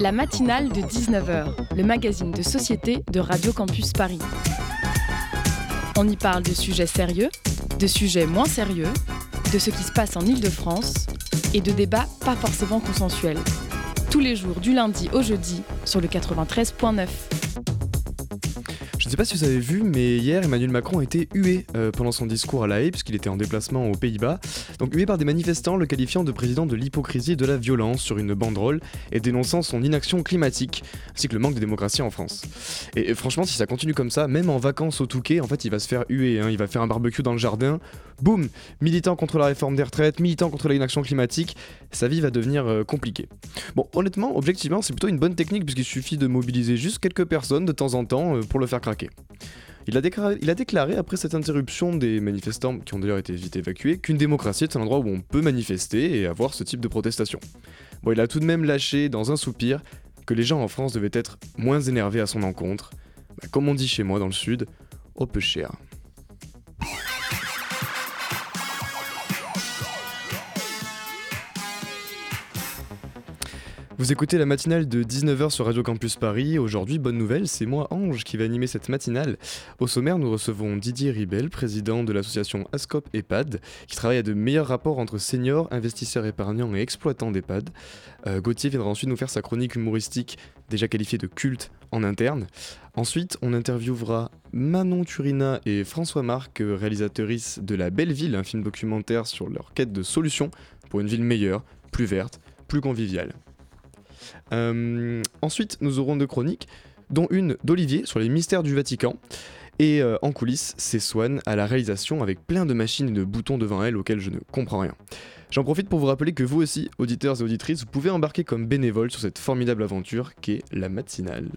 La matinale de 19h, le magazine de société de Radio Campus Paris. On y parle de sujets sérieux, de sujets moins sérieux, de ce qui se passe en Ile-de-France et de débats pas forcément consensuels. Tous les jours du lundi au jeudi sur le 93.9. Je ne sais pas si vous avez vu, mais hier, Emmanuel Macron a été hué euh, pendant son discours à La Haye, puisqu'il était en déplacement aux Pays-Bas. Donc hué par des manifestants le qualifiant de président de l'hypocrisie et de la violence sur une banderole et dénonçant son inaction climatique, ainsi que le manque de démocratie en France. Et, franchement, si ça continue comme ça, même en vacances au Touquet, en fait, il va se faire huer. Hein. il va faire un barbecue dans le jardin. Boum Militant contre la réforme des retraites, militant contre l'inaction climatique, sa vie va devenir euh, compliquée. Bon, honnêtement, objectivement, c'est plutôt une bonne technique, puisqu'il suffit de mobiliser juste quelques personnes de temps en temps euh, pour le faire craquer. Il a, déclaré, après cette interruption des manifestants qui ont d'ailleurs été vite évacués qu'une démocratie est un endroit où on peut manifester et avoir ce type de protestation. Bon, il a tout de même lâché dans un soupir que les gens en France devaient être moins énervés à son encontre. Bah, comme on dit chez moi dans le sud, au peu cher. Vous écoutez la matinale de 19h sur Radio Campus Paris. Aujourd'hui, bonne nouvelle, c'est moi Ange qui va animer cette matinale. Au sommaire, nous recevons Didier Ribel, président de l'association Ascop EHPAD, qui travaille à de meilleurs rapports entre seniors, investisseurs épargnants et exploitants d'EHPAD. Euh, Gauthier viendra ensuite nous faire sa chronique humoristique, déjà qualifiée de culte en interne. Ensuite, on interviewera Manon Turina et François Marc, réalisatrices de La Belle Ville, un film documentaire sur leur quête de solutions pour une ville meilleure, plus verte, plus conviviale. Euh, ensuite, nous aurons deux chroniques, dont une d'Olivier sur les mystères du Vatican. Et euh, en coulisses, c'est Swan à la réalisation avec plein de machines et de boutons devant elle auxquels je ne comprends rien. J'en profite pour vous rappeler que vous aussi, auditeurs et auditrices, vous pouvez embarquer comme bénévole sur cette formidable aventure qu'est la matinale.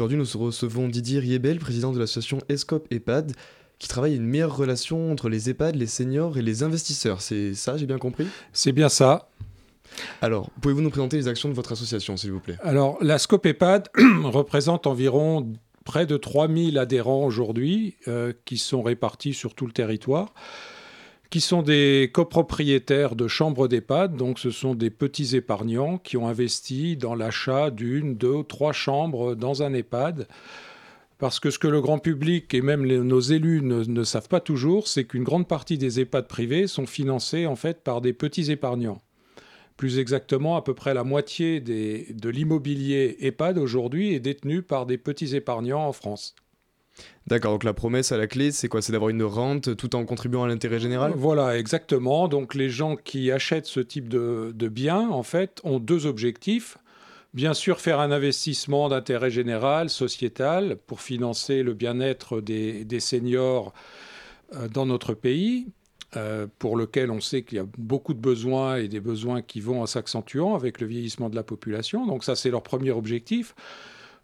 Aujourd'hui, nous recevons Didier Riebel, président de l'association Escope EHPAD, qui travaille à une meilleure relation entre les EHPAD, les seniors et les investisseurs. C'est ça, j'ai bien compris? C'est bien ça. Alors, pouvez-vous nous présenter les actions de votre association, s'il vous plaît? Alors, la Scope EHPAD représente environ près de 3000 adhérents aujourd'hui, euh, qui sont répartis sur tout le territoire qui sont des copropriétaires de chambres d'EHPAD. Donc, ce sont des petits épargnants qui ont investi dans l'achat d'une, deux trois chambres dans un EHPAD. Parce que ce que le grand public et même nos élus ne, savent pas toujours, c'est qu'une grande partie des EHPAD privés sont financés en fait par des petits épargnants. Plus exactement, à peu près la moitié de l'immobilier EHPAD aujourd'hui est détenu par des petits épargnants en France. D'accord, donc la promesse à la clé, c'est quoi? C'est d'avoir une rente tout en contribuant à l'intérêt général? Voilà, exactement. Donc les gens qui achètent ce type de, biens, en fait, ont deux objectifs. Bien sûr, faire un investissement d'intérêt général, sociétal, pour financer le bien-être des, seniors euh, dans notre pays, euh, pour lequel on sait qu'il y a beaucoup de besoins et des besoins qui vont en s'accentuant avec le vieillissement de la population. Donc ça, c'est leur premier objectif.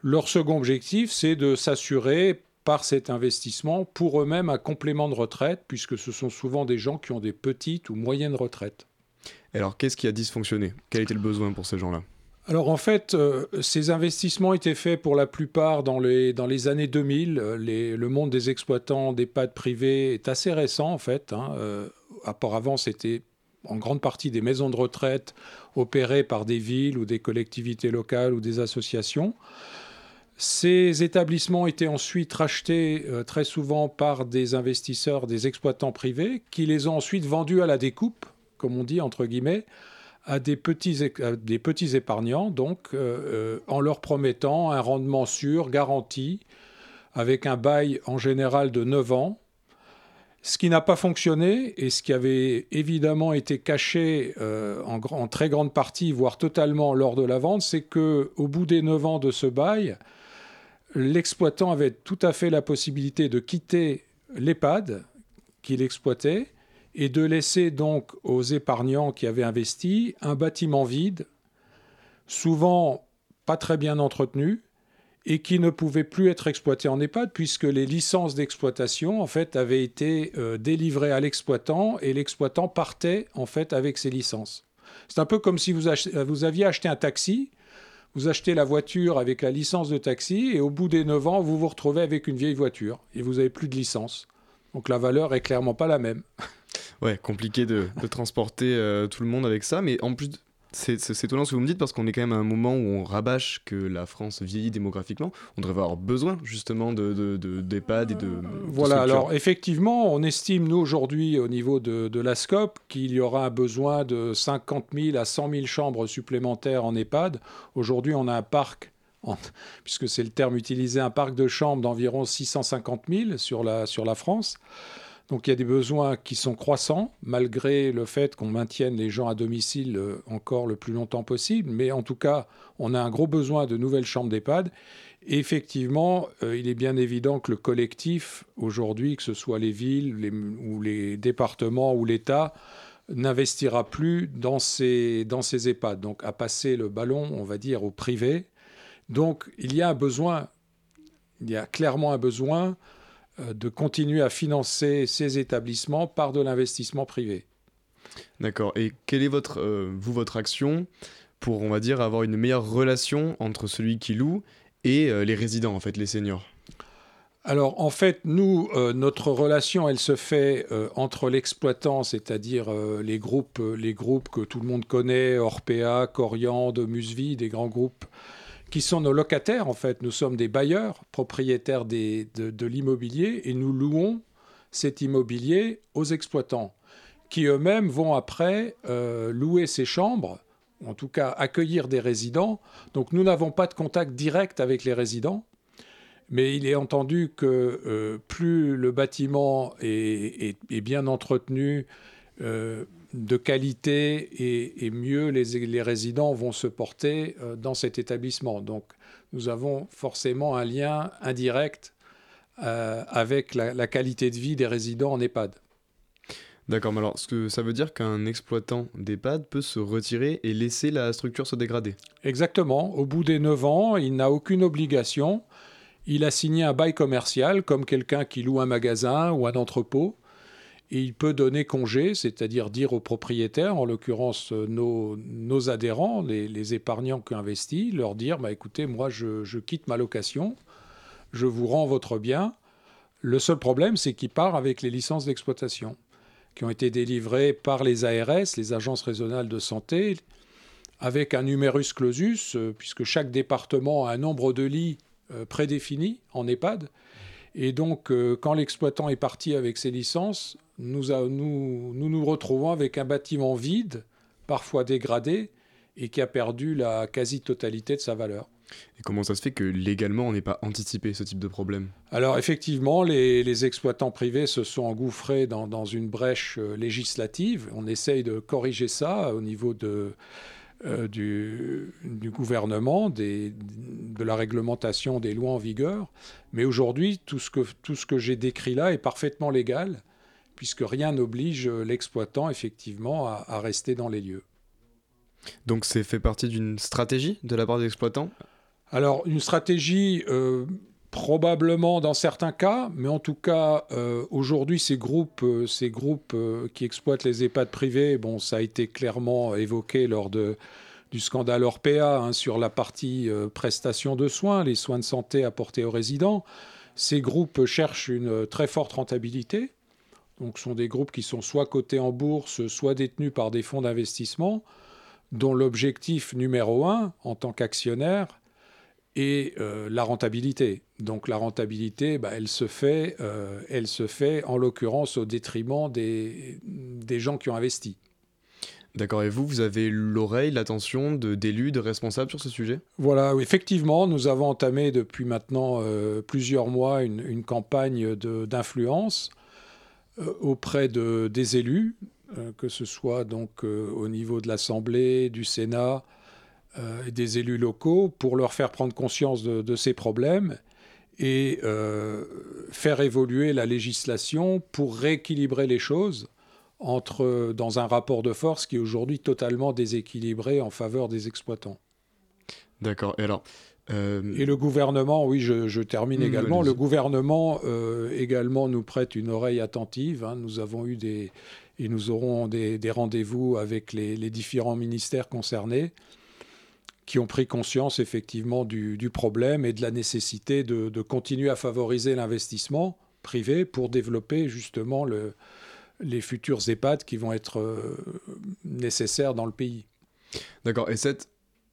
Leur second objectif, c'est de s'assurer par cet investissement pour eux-mêmes un complément de retraite, puisque ce sont souvent des gens qui ont des petites ou moyennes retraites. Alors qu'est-ce qui a dysfonctionné? Quel était le besoin pour ces gens-là? Alors en fait, euh, ces investissements étaient faits pour la plupart dans les, dans les années 2000. le monde des exploitants d'EHPAD privés est assez récent en fait. Hein. Euh, auparavant, c'était en grande partie des maisons de retraite opérées par des villes ou des collectivités locales ou des associations. Ces établissements étaient ensuite rachetés euh, très souvent par des investisseurs, des exploitants privés, qui les ont ensuite vendus à la découpe, comme on dit entre guillemets, à des petits, des petits épargnants, donc euh, euh, en leur promettant un rendement sûr, garanti, avec un bail en général de 9 ans. Ce qui n'a pas fonctionné et ce qui avait évidemment été caché en, en, très grande partie, voire totalement lors de la vente, c'est que au bout des 9 ans de ce bail, l'exploitant avait tout à fait la possibilité de quitter l'EHPAD qu'il exploitait et de laisser donc aux épargnants qui avaient investi un bâtiment vide, souvent pas très bien entretenu, et qui ne pouvait plus être exploité en EHPAD puisque les licences d'exploitation en fait avaient été euh, délivrées à l'exploitant et l'exploitant partait en fait avec ses licences. C'est un peu comme si vous, vous aviez acheté un taxi vous achetez la voiture avec la licence de taxi et au bout des 9 ans, vous vous retrouvez avec une vieille voiture et vous n'avez plus de licence. Donc la valeur est clairement pas la même. Ouais, compliqué de, transporter euh, tout le monde avec ça, mais en plus, c'est étonnant ce que vous me dites parce qu'on est quand même à un moment où on rabâche que la France vieillit démographiquement. On devrait avoir besoin justement d'EHPAD de, de, et de. voilà, alors effectivement, on estime nous aujourd'hui au niveau de, la SCOP qu'il y aura un besoin de 50 000 à 100 000 chambres supplémentaires en EHPAD. Aujourd'hui, on a un parc puisque c'est le terme utilisé, un parc de chambres d'environ 650 000 sur la, sur la France. Donc il y a des besoins qui sont croissants, malgré le fait qu'on maintienne les gens à domicile euh, encore le plus longtemps possible. Mais en tout cas, on a un gros besoin de nouvelles chambres d'EHPAD. Effectivement, euh, il est bien évident que le collectif, aujourd'hui, que ce soit les villes ou les départements ou l'État, n'investira plus dans ces, dans ces EHPAD. Donc à passer le ballon, on va dire, au privé. Donc il y a un besoin, il y a clairement un besoin de continuer à financer ces établissements par de l'investissement privé. D'accord. Et quelle est votre, euh, vous, votre action pour, on va dire, avoir une meilleure relation entre celui qui loue et euh, les résidents, en fait, les seniors? Alors en fait, nous, notre relation, elle se fait entre l'exploitant, c'est-à-dire les groupes, les groupes que tout le monde connaît, Orpea, Coriande, Musvi, des grands groupes qui sont nos locataires en fait. Nous sommes des bailleurs, propriétaires de, l'immobilier, et nous louons cet immobilier aux exploitants, qui eux-mêmes vont après euh, louer ces chambres, en tout cas accueillir des résidents. Donc nous n'avons pas de contact direct avec les résidents, mais il est entendu que euh, plus le bâtiment est, bien entretenu, euh, de qualité et, mieux les, résidents vont se porter euh, dans cet établissement. Donc nous avons forcément un lien indirect euh, avec la, qualité de vie des résidents en EHPAD. D'accord, mais alors ce que ça veut dire qu'un exploitant d'EHPAD peut se retirer et laisser la structure se dégrader? Exactement. Au bout des 9 ans, il n'a aucune obligation. Il a signé un bail commercial comme quelqu'un qui loue un magasin ou un entrepôt et il peut donner congé, c'est-à-dire dire aux propriétaires, en l'occurrence euh, nos, adhérents, les, épargnants qui investissent, leur dire bah, écoutez, moi je, quitte ma location, je vous rends votre bien. Le seul problème, c'est qu'il part avec les licences d'exploitation qui ont été délivrées par les ARS, les agences régionales de santé, avec un numerus clausus, euh, puisque chaque département a un nombre de lits euh, prédéfini en EHPAD. Et donc, quand l'exploitant est parti avec ses licences, nous, nous, nous, retrouvons avec un bâtiment vide, parfois dégradé, et qui a perdu la quasi-totalité de sa valeur. Et comment ça se fait que légalement on n'ait pas anticipé ce type de problème? Alors effectivement, les, exploitants privés se sont engouffrés dans, une brèche euh, législative. On essaye de corriger ça au niveau de, euh, du, gouvernement, des, de la réglementation des lois en vigueur. Mais aujourd'hui, tout ce que, tout ce que j'ai décrit là est parfaitement légal puisque rien n'oblige l'exploitant effectivement à, rester dans les lieux. Donc c'est fait partie d'une stratégie de la part des exploitants? Alors une stratégie euh, probablement dans certains cas, mais en tout cas euh, aujourd'hui ces groupes, euh, ces groupes qui exploitent les EHPAD privés, bon ça a été clairement évoqué lors de, du scandale Orpea hein, sur la partie prestation de soins, les soins de santé apportés aux résidents. Ces groupes cherchent une très forte rentabilité donc, ce sont des groupes qui sont soit cotés en bourse, soit détenus par des fonds d'investissement, dont l'objectif numéro un, en tant qu'actionnaire, est euh, la rentabilité. Donc, la rentabilité, bah, elle, se fait, euh, elle se fait en l'occurrence au détriment des, des gens qui ont investi. D'accord, et vous, vous avez l'oreille, l'attention d'élus, de, responsables sur ce sujet? Voilà, effectivement, nous avons entamé depuis maintenant euh, plusieurs mois une, une campagne d'influence auprès de, des élus, euh, que ce soit donc euh, au niveau de l'Assemblée, du Sénat et des élus locaux, pour leur faire prendre conscience de, ces problèmes et faire évoluer la législation pour rééquilibrer les choses dans un rapport de force qui est aujourd'hui totalement déséquilibré en faveur des exploitants. D'accord. Et alors, euh, et le gouvernement, oui, je, termine hmm, également. Le gouvernement euh, également nous prête une oreille attentive. Hein. Nous avons eu des et nous aurons des, rendez-vous avec les, différents ministères concernés qui ont pris conscience effectivement du, problème et de la nécessité de, continuer à favoriser l'investissement privé pour développer justement le, les futurs EHPAD qui vont être euh, nécessaires dans le pays. D'accord. Et cette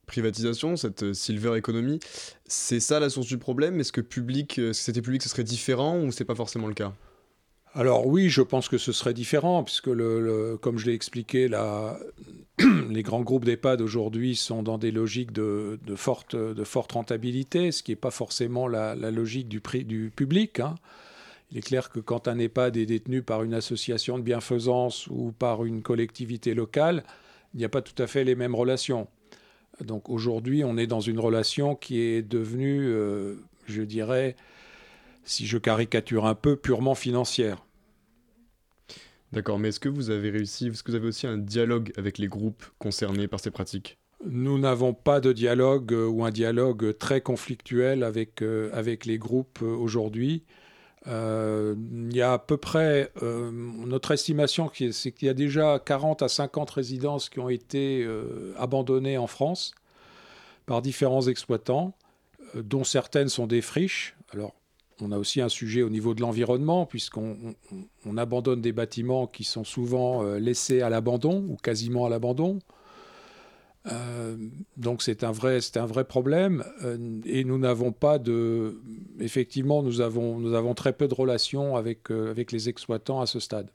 privatisation, cette silver economy, c'est ça la source du problème? Est-ce que public, euh, si c'était public, ce serait différent ou c'est pas forcément le cas? Alors oui, je pense que ce serait différent, puisque le, comme je l'ai expliqué, la, les grands groupes d'EHPAD aujourd'hui sont dans des logiques de, forte, de forte rentabilité, ce qui n'est pas forcément la, logique du, du public. Hein. Il est clair que quand un EHPAD est détenu par une association de bienfaisance ou par une collectivité locale, il n'y a pas tout à fait les mêmes relations. Donc aujourd'hui, on est dans une relation qui est devenue, euh, je dirais, si je caricature un peu, purement financière. D'accord, mais est-ce que vous avez réussi, est-ce que vous avez aussi un dialogue avec les groupes concernés par ces pratiques? Nous n'avons pas de dialogue euh, ou un dialogue très conflictuel avec, euh, avec les groupes euh, il y a à peu près, notre estimation, c'est qu'il y a déjà 40 à 50 résidences qui ont été abandonnées en France par différents exploitants, dont certaines sont des friches. Alors, on a aussi un sujet au niveau de l'environnement, puisqu'on abandonne des bâtiments qui sont souvent euh, laissés à l'abandon ou quasiment à l'abandon. Euh, donc c'est un vrai, c'est un vrai problème. Euh, et nous n'avons pas de, effectivement, nous avons, nous avons très peu de relations avec avec les exploitants à ce stade.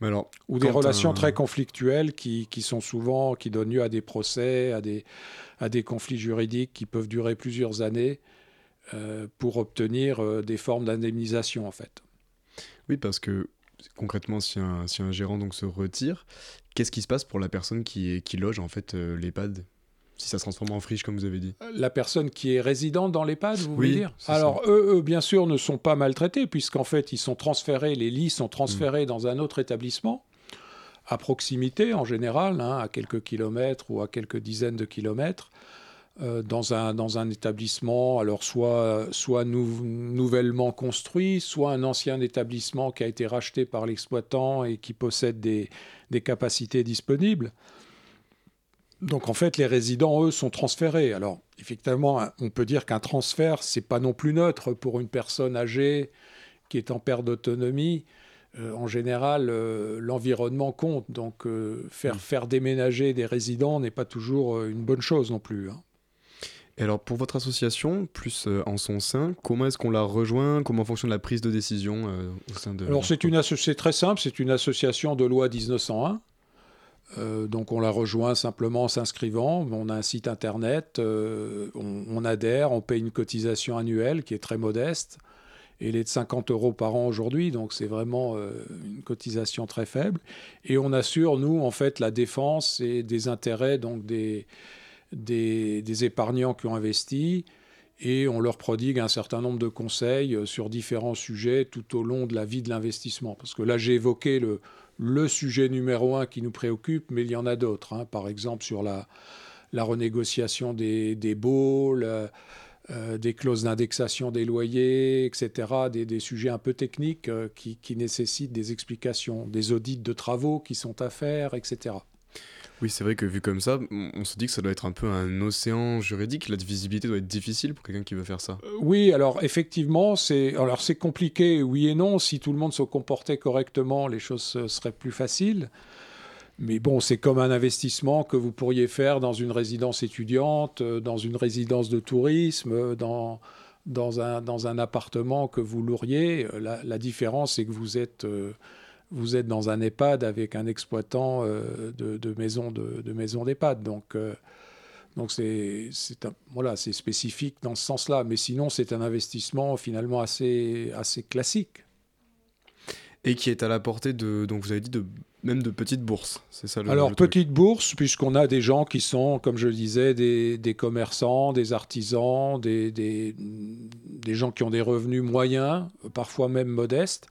Mais alors, ou des relations très conflictuelles qui, qui, sont souvent, qui donnent lieu à des procès, à des, à des conflits juridiques qui peuvent durer plusieurs années. Euh, pour obtenir euh, des formes d'indemnisation en fait. Oui, parce que concrètement, si un, si un gérant donc se retire, qu'est-ce qui se passe pour la personne qui, loge en fait euh, l'EHPAD si ça se transforme en friche, comme vous avez dit? La personne qui est résidente dans l'EHPAD, vous voulez dire? Alors, eux, bien sûr, ne sont pas maltraités, puisqu'en fait, ils sont transférés, les lits sont transférés dans un autre établissement, à proximité en général, hein, à quelques kilomètres ou à quelques dizaines de kilomètres. Euh, dans, un, dans un établissement, alors soit, soit nouvellement construit, soit un ancien établissement qui a été racheté par l'exploitant et qui possède des, des, capacités disponibles. Donc en fait, les résidents, eux, sont transférés. Alors effectivement, on peut dire qu'un transfert, c'est pas non plus neutre pour une personne âgée qui est en perte d'autonomie. Euh, en général, euh, l'environnement compte. Donc faire, mmh. faire déménager des résidents n'est pas toujours une bonne chose non plus. Hein. Et alors pour votre association, plus euh, en son sein, comment est-ce qu'on la rejoint? Comment fonctionne la prise de décision euh, au sein de... Alors c'est, une très simple, c'est une association de loi 1901. Euh, donc on la rejoint simplement en s'inscrivant. On a un site internet, on, adhère, on paye une cotisation annuelle qui est très modeste. Elle est de 50 euros par an aujourd'hui, donc c'est vraiment une cotisation très faible. Et on assure, nous, en fait, la défense et des intérêts donc des, des, épargnants qui ont investi et on leur prodigue un certain nombre de conseils euh, sur différents sujets tout au long de la vie de l'investissement. Parce que là, j'ai évoqué le, sujet numéro un qui nous préoccupe, mais il y en a d'autres. Hein. Par exemple, sur la, renégociation des, des baux, euh, des clauses d'indexation des loyers, etc. Des, sujets un peu techniques euh, qui nécessitent des explications, des audits de travaux qui sont à faire, etc. Oui, c'est vrai que vu comme ça, on se dit que ça doit être un peu un océan juridique. La visibilité doit être difficile pour quelqu'un qui veut faire ça. Euh, oui, alors effectivement, c'est compliqué, oui et non. Si tout le monde se comportait correctement, les choses seraient plus faciles. Mais bon, c'est comme un investissement que vous pourriez faire dans une résidence étudiante, euh, dans une résidence de tourisme, euh, dans, dans, un, dans un appartement que vous loueriez. La différence, c'est que vous êtes vous êtes dans un EHPAD avec un exploitant euh, de, de, maison de, de maison d'EHPAD. Donc, euh, donc c'est voilà, c'est spécifique dans ce sens-là. Mais sinon, c'est un investissement finalement assez, assez classique. Et qui est à la portée de, donc vous avez dit, de, même de petites bourses, c'est ça le, Alors, petites bourses, puisqu'on a des gens qui sont, comme je le disais, des, des commerçants, des artisans, des, des, des, gens qui ont des revenus moyens, parfois même modestes,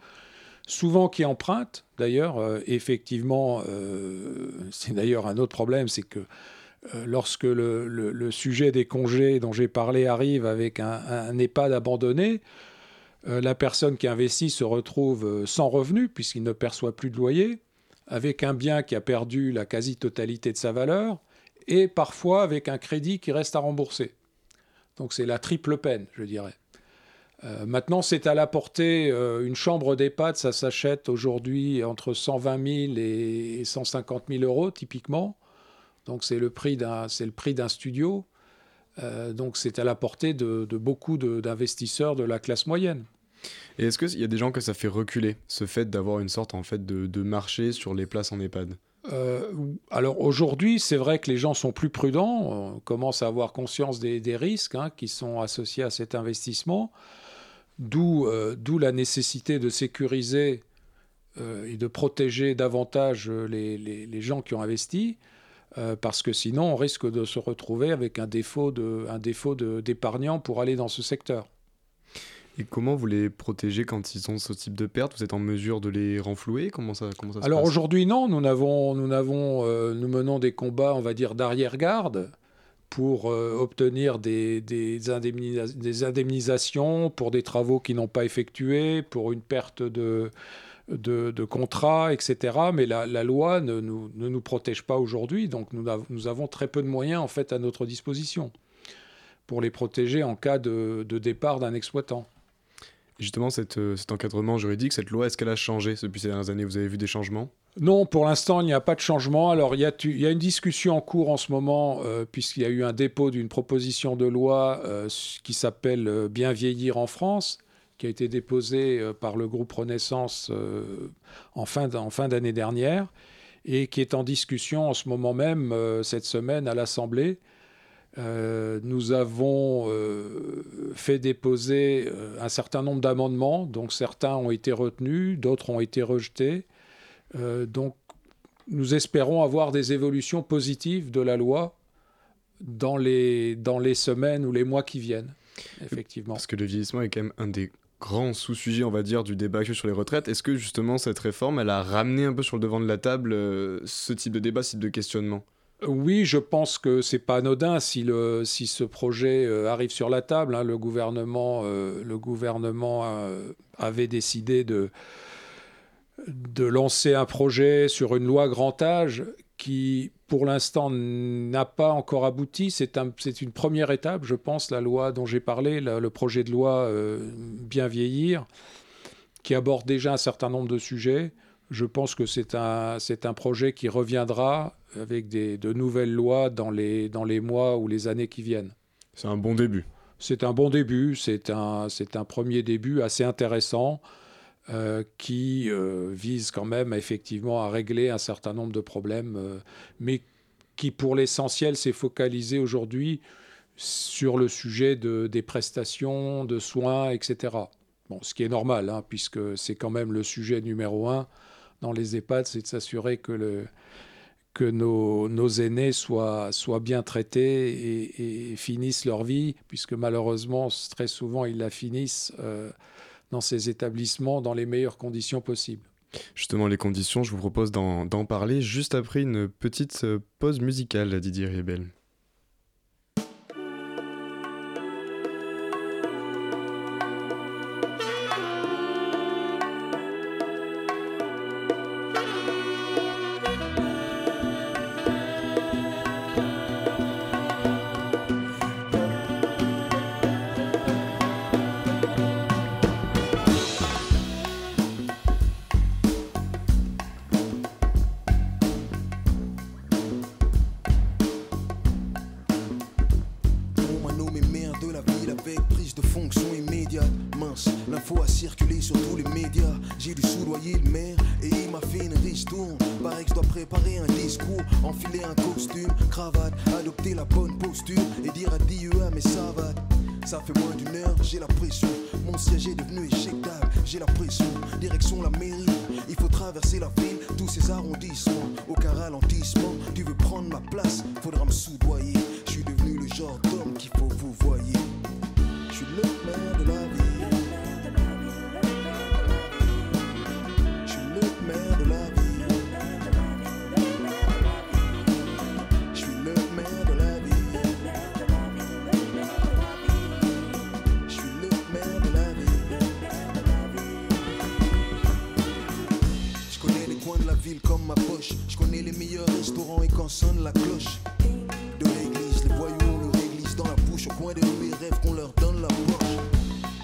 souvent qui empruntent. D'ailleurs, euh, effectivement, euh, c'est d'ailleurs un autre problème, c'est que euh, lorsque le, sujet des congés dont j'ai parlé arrive avec un, un EHPAD abandonné, la personne qui investit se retrouve sans revenu puisqu'il ne perçoit plus de loyer, avec un bien qui a perdu la quasi-totalité de sa valeur et parfois avec un crédit qui reste à rembourser. Donc c'est la triple peine, je dirais. Euh, maintenant, c'est à la portée. Euh, une chambre d'EHPAD, ça s'achète aujourd'hui entre 120 000 et 150 000 euros, typiquement. Donc, c'est le prix d'un, studio. Euh, donc, c'est à la portée de, beaucoup d'investisseurs de, la classe moyenne. Et est-ce qu'il y a des gens que ça fait reculer, ce fait d'avoir une sorte en fait de, marché sur les places en EHPAD alors aujourd'hui, c'est vrai que les gens sont plus prudents, on commence à avoir conscience des, risques hein, qui sont associés à cet investissement. Euh, d'où la nécessité de sécuriser euh, et de protéger davantage les, les, gens qui ont investi, euh, parce que sinon on risque de se retrouver avec un défaut d'épargnants de, pour aller dans ce secteur. Et comment vous les protégez quand ils ont ce type de perte? Vous êtes en mesure de les renflouer? Comment ça, comment ça Alors aujourd'hui, non. Nous, avons, nous, avons, nous menons des combats, on va dire, d'arrière-garde pour euh, obtenir des, indemnisations pour des travaux qui n'ont pas effectués, pour une perte de, contrat, etc. Mais la, loi ne, nous, protège pas aujourd'hui, donc nous, avons très peu de moyens en fait à notre disposition pour les protéger en cas de départ d'un exploitant. Justement, euh, cet encadrement juridique, cette loi, est-ce qu'elle a changé depuis ces dernières années? Vous avez vu des changements? Non, pour l'instant, il n'y a pas de changement. Alors, il y a, une discussion en cours en ce moment, euh, puisqu'il y a eu un dépôt d'une proposition de loi euh, qui s'appelle Bien vieillir en France, qui a été déposée par le groupe Renaissance en fin d'année dernière, et qui est en discussion en ce moment même, cette semaine, à l'Assemblée. Nous avons fait déposer un certain nombre d'amendements, donc certains ont été retenus, d'autres ont été rejetés. Euh, donc, nous espérons avoir des évolutions positives de la loi dans les, semaines ou les mois qui viennent, effectivement. Parce que le vieillissement est quand même un des grands sous-sujets, on va dire, du débat sur les retraites. Est-ce que justement cette réforme, elle a ramené un peu sur le devant de la table euh, ce type de débat, ce type de questionnement? Oui, je pense que c'est pas anodin si, le, si ce projet euh, arrive sur la table. Hein. le gouvernement, le gouvernement avait décidé de, de lancer un projet sur une loi grand âge qui, pour l'instant, n'a pas encore abouti. C'est un, une première étape, je pense, la loi dont j'ai parlé, le projet de loi euh, Bien vieillir, qui aborde déjà un certain nombre de sujets. Je pense que c'est un, c'est un projet qui reviendra avec des, de nouvelles lois dans les, dans les mois ou les années qui viennent. C'est un bon début. C'est un bon début, c'est un, c'est un premier début assez intéressant. Euh, qui euh, vise quand même effectivement à régler un certain nombre de problèmes, euh, mais qui pour l'essentiel s'est focalisé aujourd'hui sur le sujet de, des prestations, de soins, etc. Bon, ce qui est normal, hein, puisque c'est quand même le sujet numéro un dans les EHPAD, c'est de s'assurer que, nos, aînés soient, bien traités et, finissent leur vie, puisque malheureusement, très souvent, ils la finissent dans ces établissements dans les meilleures conditions possibles. Justement, les conditions, je vous propose d'en parler juste après une petite euh, pause musicale, Didier Riebel. Comme ma poche. Je connais les meilleurs restaurants et quand sonne la cloche. au coin des et rêvent qu'on leur donne la poche.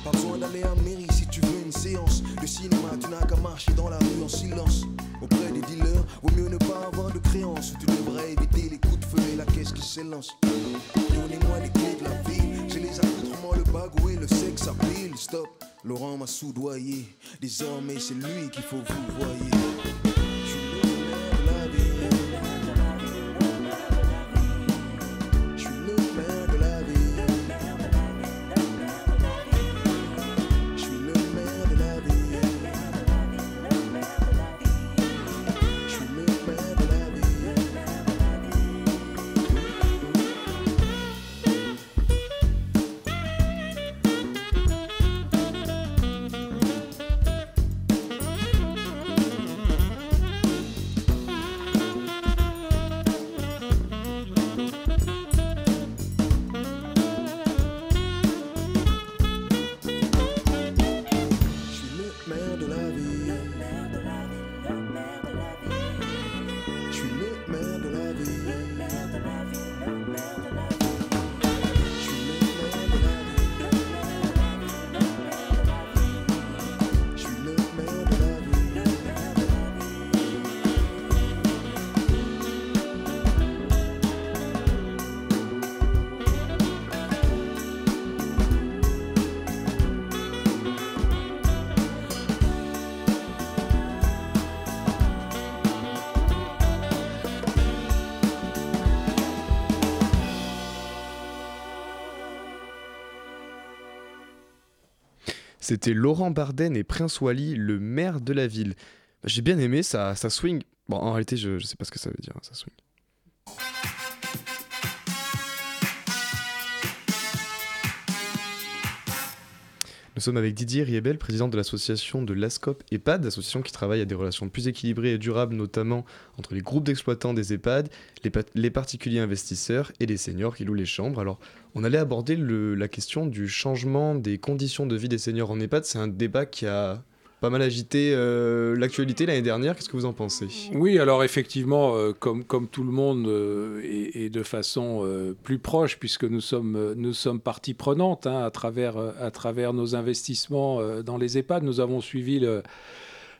Pas besoin d'aller à mairie si tu veux une séance de cinéma, tu n'as qu'à marcher dans la rue en silence. Auprès des dealers, vaut mieux ne pas avoir de créance. Tu devrais éviter les coups de feu et la caisse qui s'élance. Donnez-moi les clés de la ville, j'ai les accoutrements, le bagou et le sexe à pile. Stop, Laurent m'a soudoyé. Désormais, c'est lui qu'il faut vous voyez. C'était Laurent Barden et Prince Wally, le maire de la ville. J'ai bien aimé, ça, ça swing. Bon, en réalité, je, je sais pas ce que ça veut dire, ça swing. Sommes avec Didier Riebel, président de l'association de l'ASCOP EHPAD, association qui travaille à des relations plus équilibrées et durables, notamment entre les groupes d'exploitants des EHPAD, les, particuliers investisseurs et les seniors qui louent les chambres. Alors, on allait aborder la question du changement des conditions de vie des seniors en EHPAD. C'est un débat qui a pas mal agité euh, l'actualité l'année dernière. Qu'est-ce que vous en pensez? Oui, alors effectivement, euh, comme, comme tout le monde, euh, et, de façon plus proche, puisque nous sommes, nous sommes partie prenante hein, à, travers, à travers nos investissements dans les EHPAD. Nous avons suivi le,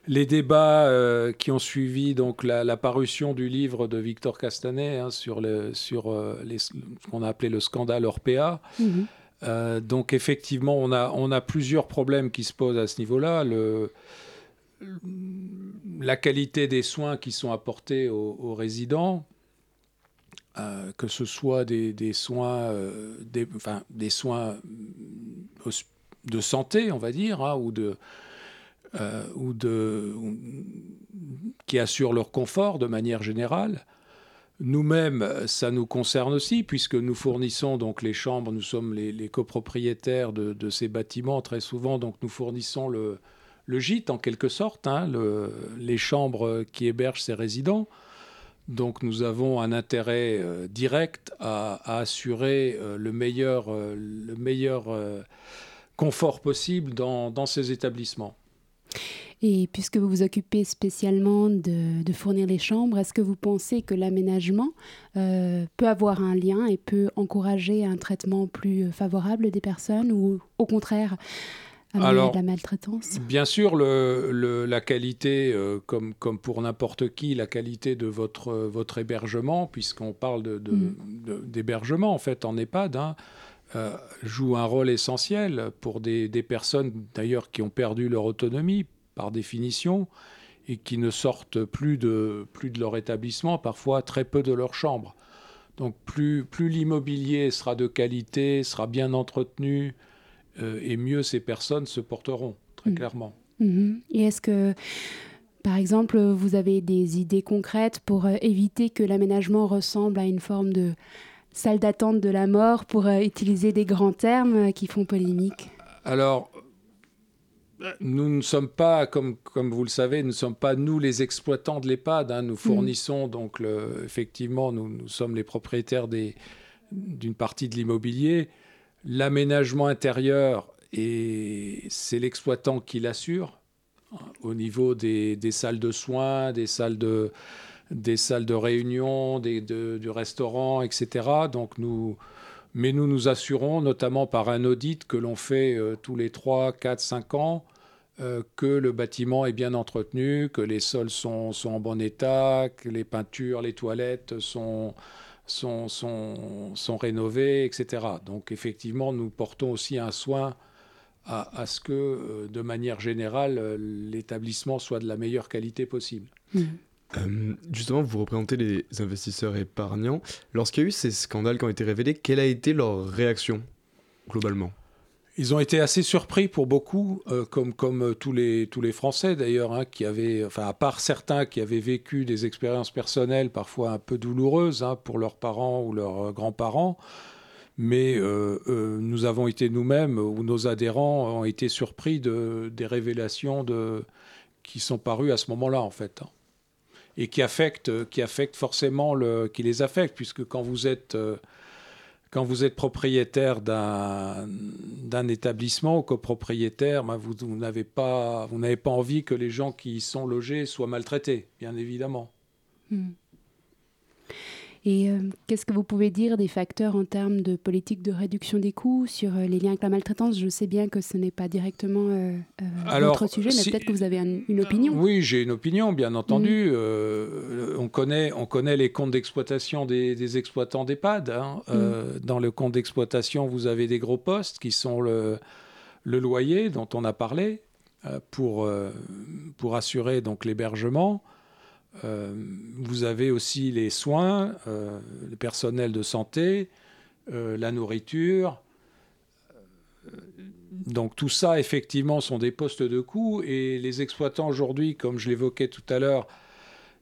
les débats qui ont suivi donc la, parution du livre de Victor Castanet hein, sur, le, sur les, ce qu'on a appelé le scandale Orpea. Mhm. Euh, donc effectivement, on a, on a plusieurs problèmes qui se posent à ce niveau-là. la qualité des soins qui sont apportés aux, résidents, euh, que ce soit des, soins, euh, des, soins de santé, on va dire, hein, ou de, ou de, qui assurent leur confort de manière générale, nous-mêmes, ça nous concerne aussi, puisque nous fournissons donc les chambres, nous sommes les, copropriétaires de, ces bâtiments très souvent, donc nous fournissons le, gîte en quelque sorte, hein, les chambres qui hébergent ces résidents. Donc nous avons un intérêt euh, direct à, assurer euh, euh, le meilleur confort possible dans ces établissements. Et puisque vous vous occupez spécialement de, fournir les chambres, est-ce que vous pensez que l'aménagement euh, peut avoir un lien et peut encourager un traitement plus favorable des personnes ou au contraire amener de la maltraitance? Bien sûr, le, la qualité, euh, comme, comme pour n'importe qui, la qualité de votre, votre hébergement, puisqu'on parle d'hébergement de, de, en fait en EHPAD, hein, euh, joue un rôle essentiel pour des, des personnes d'ailleurs qui ont perdu leur autonomie par définition, et qui ne sortent plus de, plus de leur établissement, parfois très peu de leur chambre. Donc plus, plus l'immobilier sera de qualité, sera bien entretenu, euh, et mieux ces personnes se porteront, très mm. clairement. Mm-hmm. Et est-ce que, par exemple, vous avez des idées concrètes pour euh, éviter que l'aménagement ressemble à une forme de salle d'attente de la mort, pour euh, utiliser des grands termes qui font polémique? Alors, nous ne sommes pas, comme, comme vous le savez, nous ne sommes pas nous les exploitants de l'EHPAD. Hein. Nous mm. fournissons donc, le, effectivement, nous, nous, sommes les propriétaires d'une partie de l'immobilier. L'aménagement intérieur, c'est l'exploitant qui l'assure hein, au niveau des, des, salles de soins, des salles de, des salles de réunion, des, de, du restaurant, etc. Donc nous, Mais nous nous assurons, notamment par un audit que l'on fait tous les 3, 4, 5 ans, que le bâtiment est bien entretenu, que les sols sont, sont, en bon état, que les peintures, les toilettes sont, sont, sont, sont rénovées, etc. Donc effectivement, nous portons aussi un soin à, ce que, euh, de manière générale, euh, l'établissement soit de la meilleure qualité possible. Mmh. Euh, justement, vous représentez les investisseurs épargnants. Lorsqu'il y a eu ces scandales qui ont été révélés, quelle a été leur réaction globalement? Ils ont été assez surpris pour beaucoup, comme, comme tous, les, tous les Français d'ailleurs, hein, qui avaient, enfin à part certains qui avaient vécu des expériences personnelles parfois un peu douloureuses hein, pour leurs parents ou leurs grands-parents mais euh, euh, nous avons été nous-mêmes, ou nos adhérents ont été surpris de, des révélations de, qui sont parues à ce moment-là, en fait. Hein. Et qui affectent, qui affectent forcément, le, qui les affectent, puisque quand vous êtes, euh, quand vous êtes propriétaire d'un, établissement ou copropriétaire, ben vous, vous, n'avez pas, vous n'avez pas envie que les gens qui y sont logés soient maltraités, bien évidemment. Hmm. Et euh, qu'est-ce que vous pouvez dire des facteurs en termes de politique de réduction des coûts sur euh, les liens avec la maltraitance? Je sais bien que ce n'est pas directement euh, votre sujet, mais peut-être que vous avez une opinion. Oui, j'ai une opinion, bien entendu. Mm. on, connaît, on connaît les comptes d'exploitation des, exploitants d'EHPAD. Hein. Mm. Dans le compte d'exploitation, vous avez des gros postes qui sont le, le loyer dont on a parlé pour, pour assurer donc l'hébergement. Euh, vous avez aussi les soins, euh, le personnel de santé, euh, la nourriture. Donc tout ça, effectivement, sont des postes de coût et les exploitants aujourd'hui, comme je l'évoquais tout à l'heure,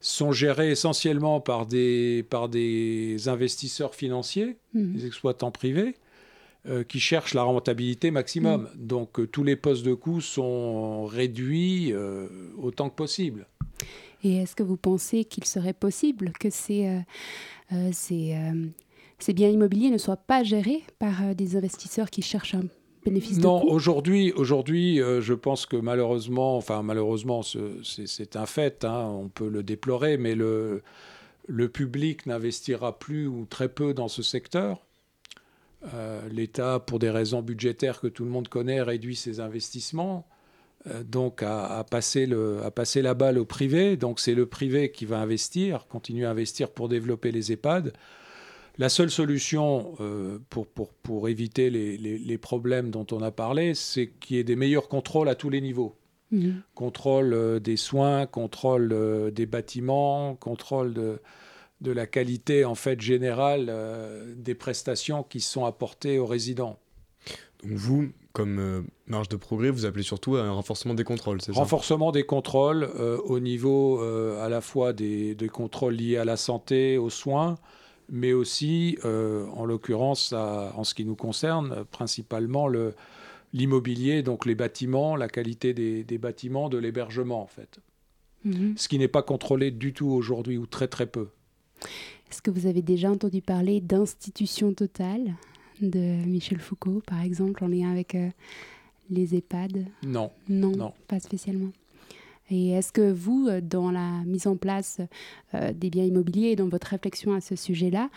sont gérés essentiellement par des, par des investisseurs financiers, mmh. des exploitants privés, qui cherchent la rentabilité maximum. Mmh. Donc tous les postes de coût sont réduits autant que possible. Et est-ce que vous pensez qu'il serait possible que ces, euh, euh, ces, euh, ces, biens immobiliers ne soient pas gérés par des investisseurs qui cherchent un bénéfice non, de Non, aujourd'hui, aujourd'hui je pense que malheureusement, enfin malheureusement, c'est un fait, hein, on peut le déplorer, mais le, le public n'investira plus ou très peu dans ce secteur. L'État, pour des raisons budgétaires que tout le monde connaît, réduit ses investissements. Euh, donc à, passer le, à passer la balle au privé. Donc c'est le privé qui va investir, continuer à investir pour développer les EHPAD. La seule solution euh, pour, pour, pour, éviter les, les, problèmes dont on a parlé, c'est qu'il y ait des meilleurs contrôles à tous les niveaux. Mmh. Contrôle euh, des soins, contrôle des bâtiments, contrôle de, de, la qualité en fait générale des prestations qui sont apportées aux résidents. Donc vous, comme euh, marge de progrès, vous appelez surtout à un renforcement des contrôles, c'est ça? Renforcement des contrôles euh, au niveau euh, à la fois des, contrôles liés à la santé, aux soins, mais aussi, en l'occurrence, en ce qui nous concerne, principalement l'immobilier, donc les bâtiments, la qualité des, bâtiments, de l'hébergement, en fait. Mhm. Ce qui n'est pas contrôlé du tout aujourd'hui, ou très très peu. Est-ce que vous avez déjà entendu parler d'institution totale? De Michel Foucault, par exemple, en lien avec euh, les EHPAD? Non. non. pas spécialement. Et est-ce que vous, euh, dans la mise en place euh, des biens immobiliers et dans votre réflexion à ce sujet-là,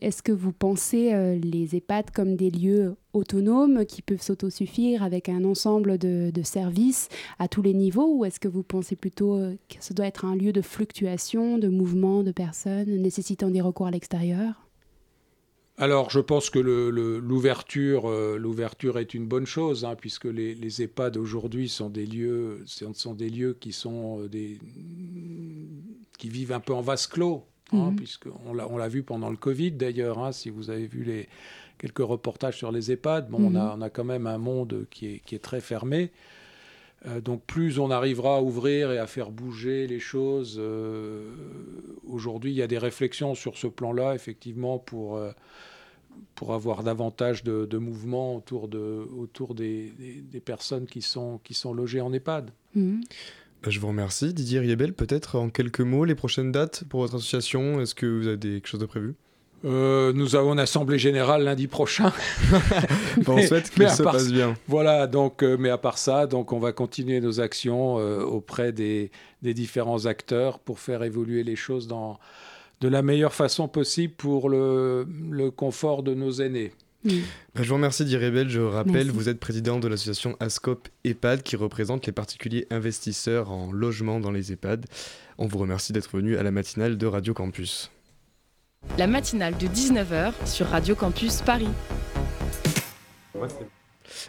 est-ce que vous pensez les EHPAD comme des lieux autonomes qui peuvent s'autosuffire avec un ensemble de, de, services à tous les niveaux ou est-ce que vous pensez plutôt que ce doit être un lieu de fluctuation, de mouvement de personnes nécessitant des recours à l'extérieur? Alors, je pense que l'ouverture, euh, l'ouverture est une bonne chose, hein, puisque les, les EHPAD aujourd'hui sont des lieux, sont des lieux qui sont euh, des, qui vivent un peu en vase clos, hein, puisqu'on l'a, on l'a vu pendant le Covid d'ailleurs. Hein, si vous avez vu les quelques reportages sur les EHPAD, bon, on, a, mhm. on a quand même un monde qui est, qui est très fermé. Euh, donc plus on arrivera à ouvrir et à faire bouger les choses, aujourd'hui il y a des réflexions sur ce plan-là, effectivement, pour, pour avoir davantage de, de mouvement autour, de, autour des, des, personnes qui sont, qui sont logées en EHPAD. Mhm. Bah, je vous remercie. Didier Riebel, peut-être en quelques mots, les prochaines dates pour votre association Est-ce que vous avez quelque chose de prévu? Euh, nous avons une assemblée générale lundi prochain. bon, on souhaite que ça se passe bien. Voilà, donc, euh, mais à part ça, donc on va continuer nos actions euh, auprès des, des, différents acteurs pour faire évoluer les choses dans, de la meilleure façon possible pour le, le confort de nos aînés. Bah, je vous remercie d'Irébel. Je rappelle, vous êtes président de l'association ASCOP EHPAD qui représente les particuliers investisseurs en logement dans les EHPAD. On vous remercie d'être venu à la matinale de Radio Campus. La matinale de 19h sur Radio Campus Paris.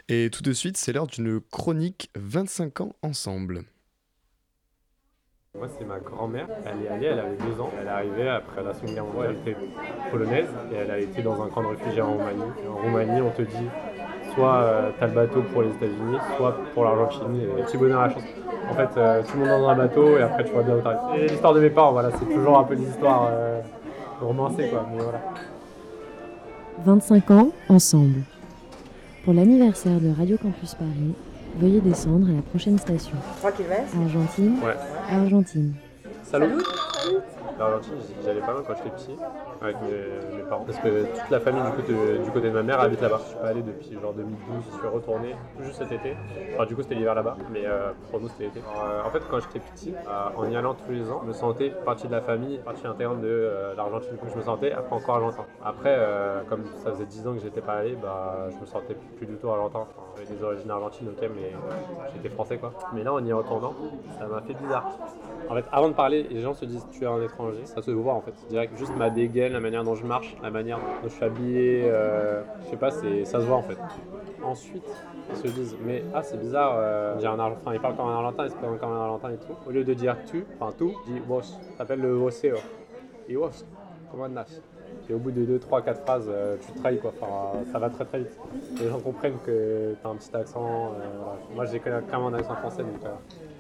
Et tout de suite, c'est l'heure d'une chronique 25 ans ensemble. Moi, c'est ma grand-mère. Elle est allée, elle avait deux ans. Elle est arrivée après la Seconde Guerre mondiale. Elle était polonaise et elle a été dans un camp de réfugiés en Roumanie. en Roumanie, on te dit soit euh, t'as le bateau pour les États-Unis, soit pour l'Argentine. Et petit bonheur à la chance. En fait, euh, tout le monde dans un bateau et après tu vois bien où t'arrives. Et l'histoire de mes parents, voilà, c'est toujours un peu des histoires euh, romancées, quoi. Mais voilà. 25 ans ensemble. Pour l'anniversaire de Radio Campus Paris, veuillez descendre à la prochaine station. Argentine. Ouais. Argentine. Salut. L'Argentine, j'allais pas mal quand j'étais petit avec mes, mes parents. Parce que toute la famille du côté, du côté de ma mère habite là-bas. Je suis pas allé depuis genre 2012, je suis retourné tout juste cet été. Enfin, du coup, c'était l'hiver là-bas, mais euh, pour nous, c'était l'été. Euh, en fait, quand j'étais petit, euh, en y allant tous les ans, je me sentais partie de la famille, partie intégrante de l'Argentine. Du coup, je me sentais après encore argentin. Après, comme ça faisait 10 ans que j'étais pas allé, bah, je me sentais plus du tout argentin. Enfin, J'avais des origines argentines, ok, mais j'étais français quoi. Mais là, en y retournant, ça m'a fait bizarre. En fait, avant de parler, les gens se disent tu es un étranger, ça se voit en fait. Que juste ma dégaine, la manière dont je marche, la manière dont je suis habillé, euh, je sais pas, c'est, ça se voit en fait. Ensuite, ils se disent mais ah c'est bizarre, euh, j'ai un Argentin, il parle comme un Argentin, il se présente comme un Argentin et tout. Au lieu de dire tu, enfin tout, dit vos, ça s'appelle le voceo. Et vos, comment nas et au bout de 2, 3, 4 phrases, euh, tu trahis quoi. Enfin, ça va très très vite. Les gens comprennent que tu as un petit accent. euh. Moi j'ai clairement un accent français donc euh,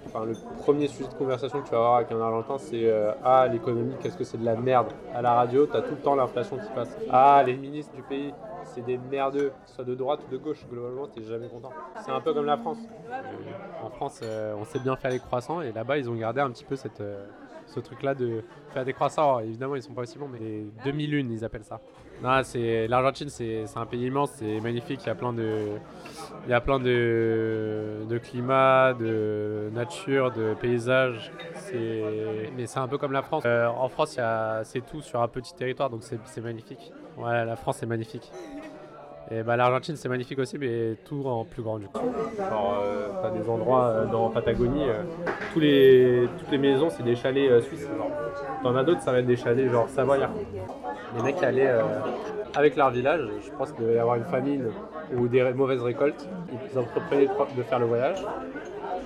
Enfin, le premier sujet de conversation que tu vas avoir avec un Argentin, c'est Ah, l'économie, qu'est-ce que c'est de la merde? À la radio, tu as tout le temps l'inflation qui passe. Ah, les ministres du pays, c'est des merdeux, soit de droite ou de gauche. Globalement, tu jamais content. C'est un peu comme la France. En France, on sait bien faire les croissants et là-bas, ils ont gardé un petit peu cette, ce truc-là de faire des croissants. Évidemment, ils sont pas aussi bons, mais les 2001, ils appellent ça. L'Argentine, c'est un pays immense, c'est magnifique. Il y a plein de, il y a plein de, de climats, de nature, de paysages. Mais c'est un peu comme la France. Euh, en France, c'est tout sur un petit territoire, donc c'est c'est magnifique. Ouais, la France, c'est magnifique. Et bah, l'Argentine, c'est magnifique aussi, mais tout en plus grand du coup. Genre, euh, t'as des endroits euh, dans Patagonie, euh, les, toutes les maisons, c'est des chalets euh, suisses. T'en as d'autres, ça va être des chalets genre savoyards. Les mecs allaient euh, avec leur village, je pense qu'il devait y avoir une famine ou des mauvaises récoltes. Ils entreprenaient de faire le voyage.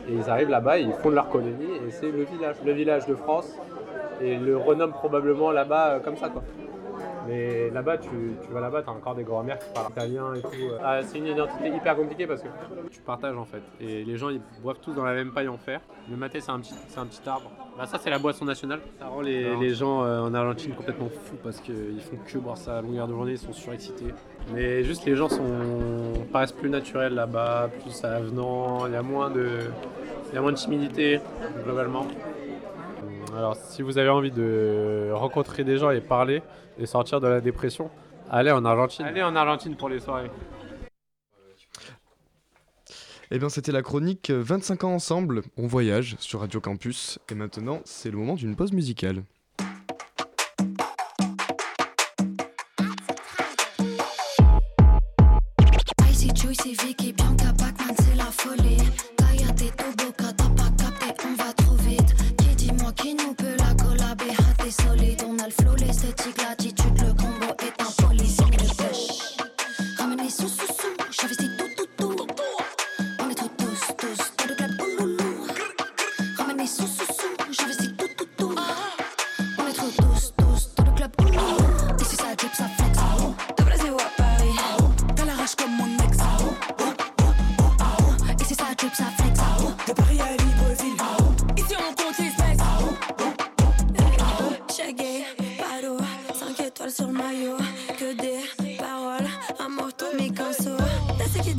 Et ils arrivent là-bas, ils fondent leur colonie et c'est le village, le village de France. Et le renomment probablement là-bas comme ça quoi. Mais là-bas, tu, tu vas là-bas, t'as encore des grands-mères qui parlent italien et tout. Ah, c'est une identité hyper compliquée parce que tu partages en fait. Et les gens, ils boivent tous dans la même paille en fer. Le maté, c'est un petit, c'est un petit arbre. Bah, ça, c'est la boisson nationale. Ça rend les, les gens euh, en Argentine complètement fous parce qu'ils font que boire ça à longueur de journée, ils sont surexcités. Mais juste, les gens sont, paraissent plus naturels là-bas, plus avenants. Il y a moins de, il y a moins de timidité globalement. Alors, si vous avez envie de rencontrer des gens et parler et sortir de la dépression, allez en Argentine. Allez en Argentine pour les soirées. Eh bien, c'était la chronique 25 ans ensemble. On voyage sur Radio Campus. Et maintenant, c'est le moment d'une pause musicale.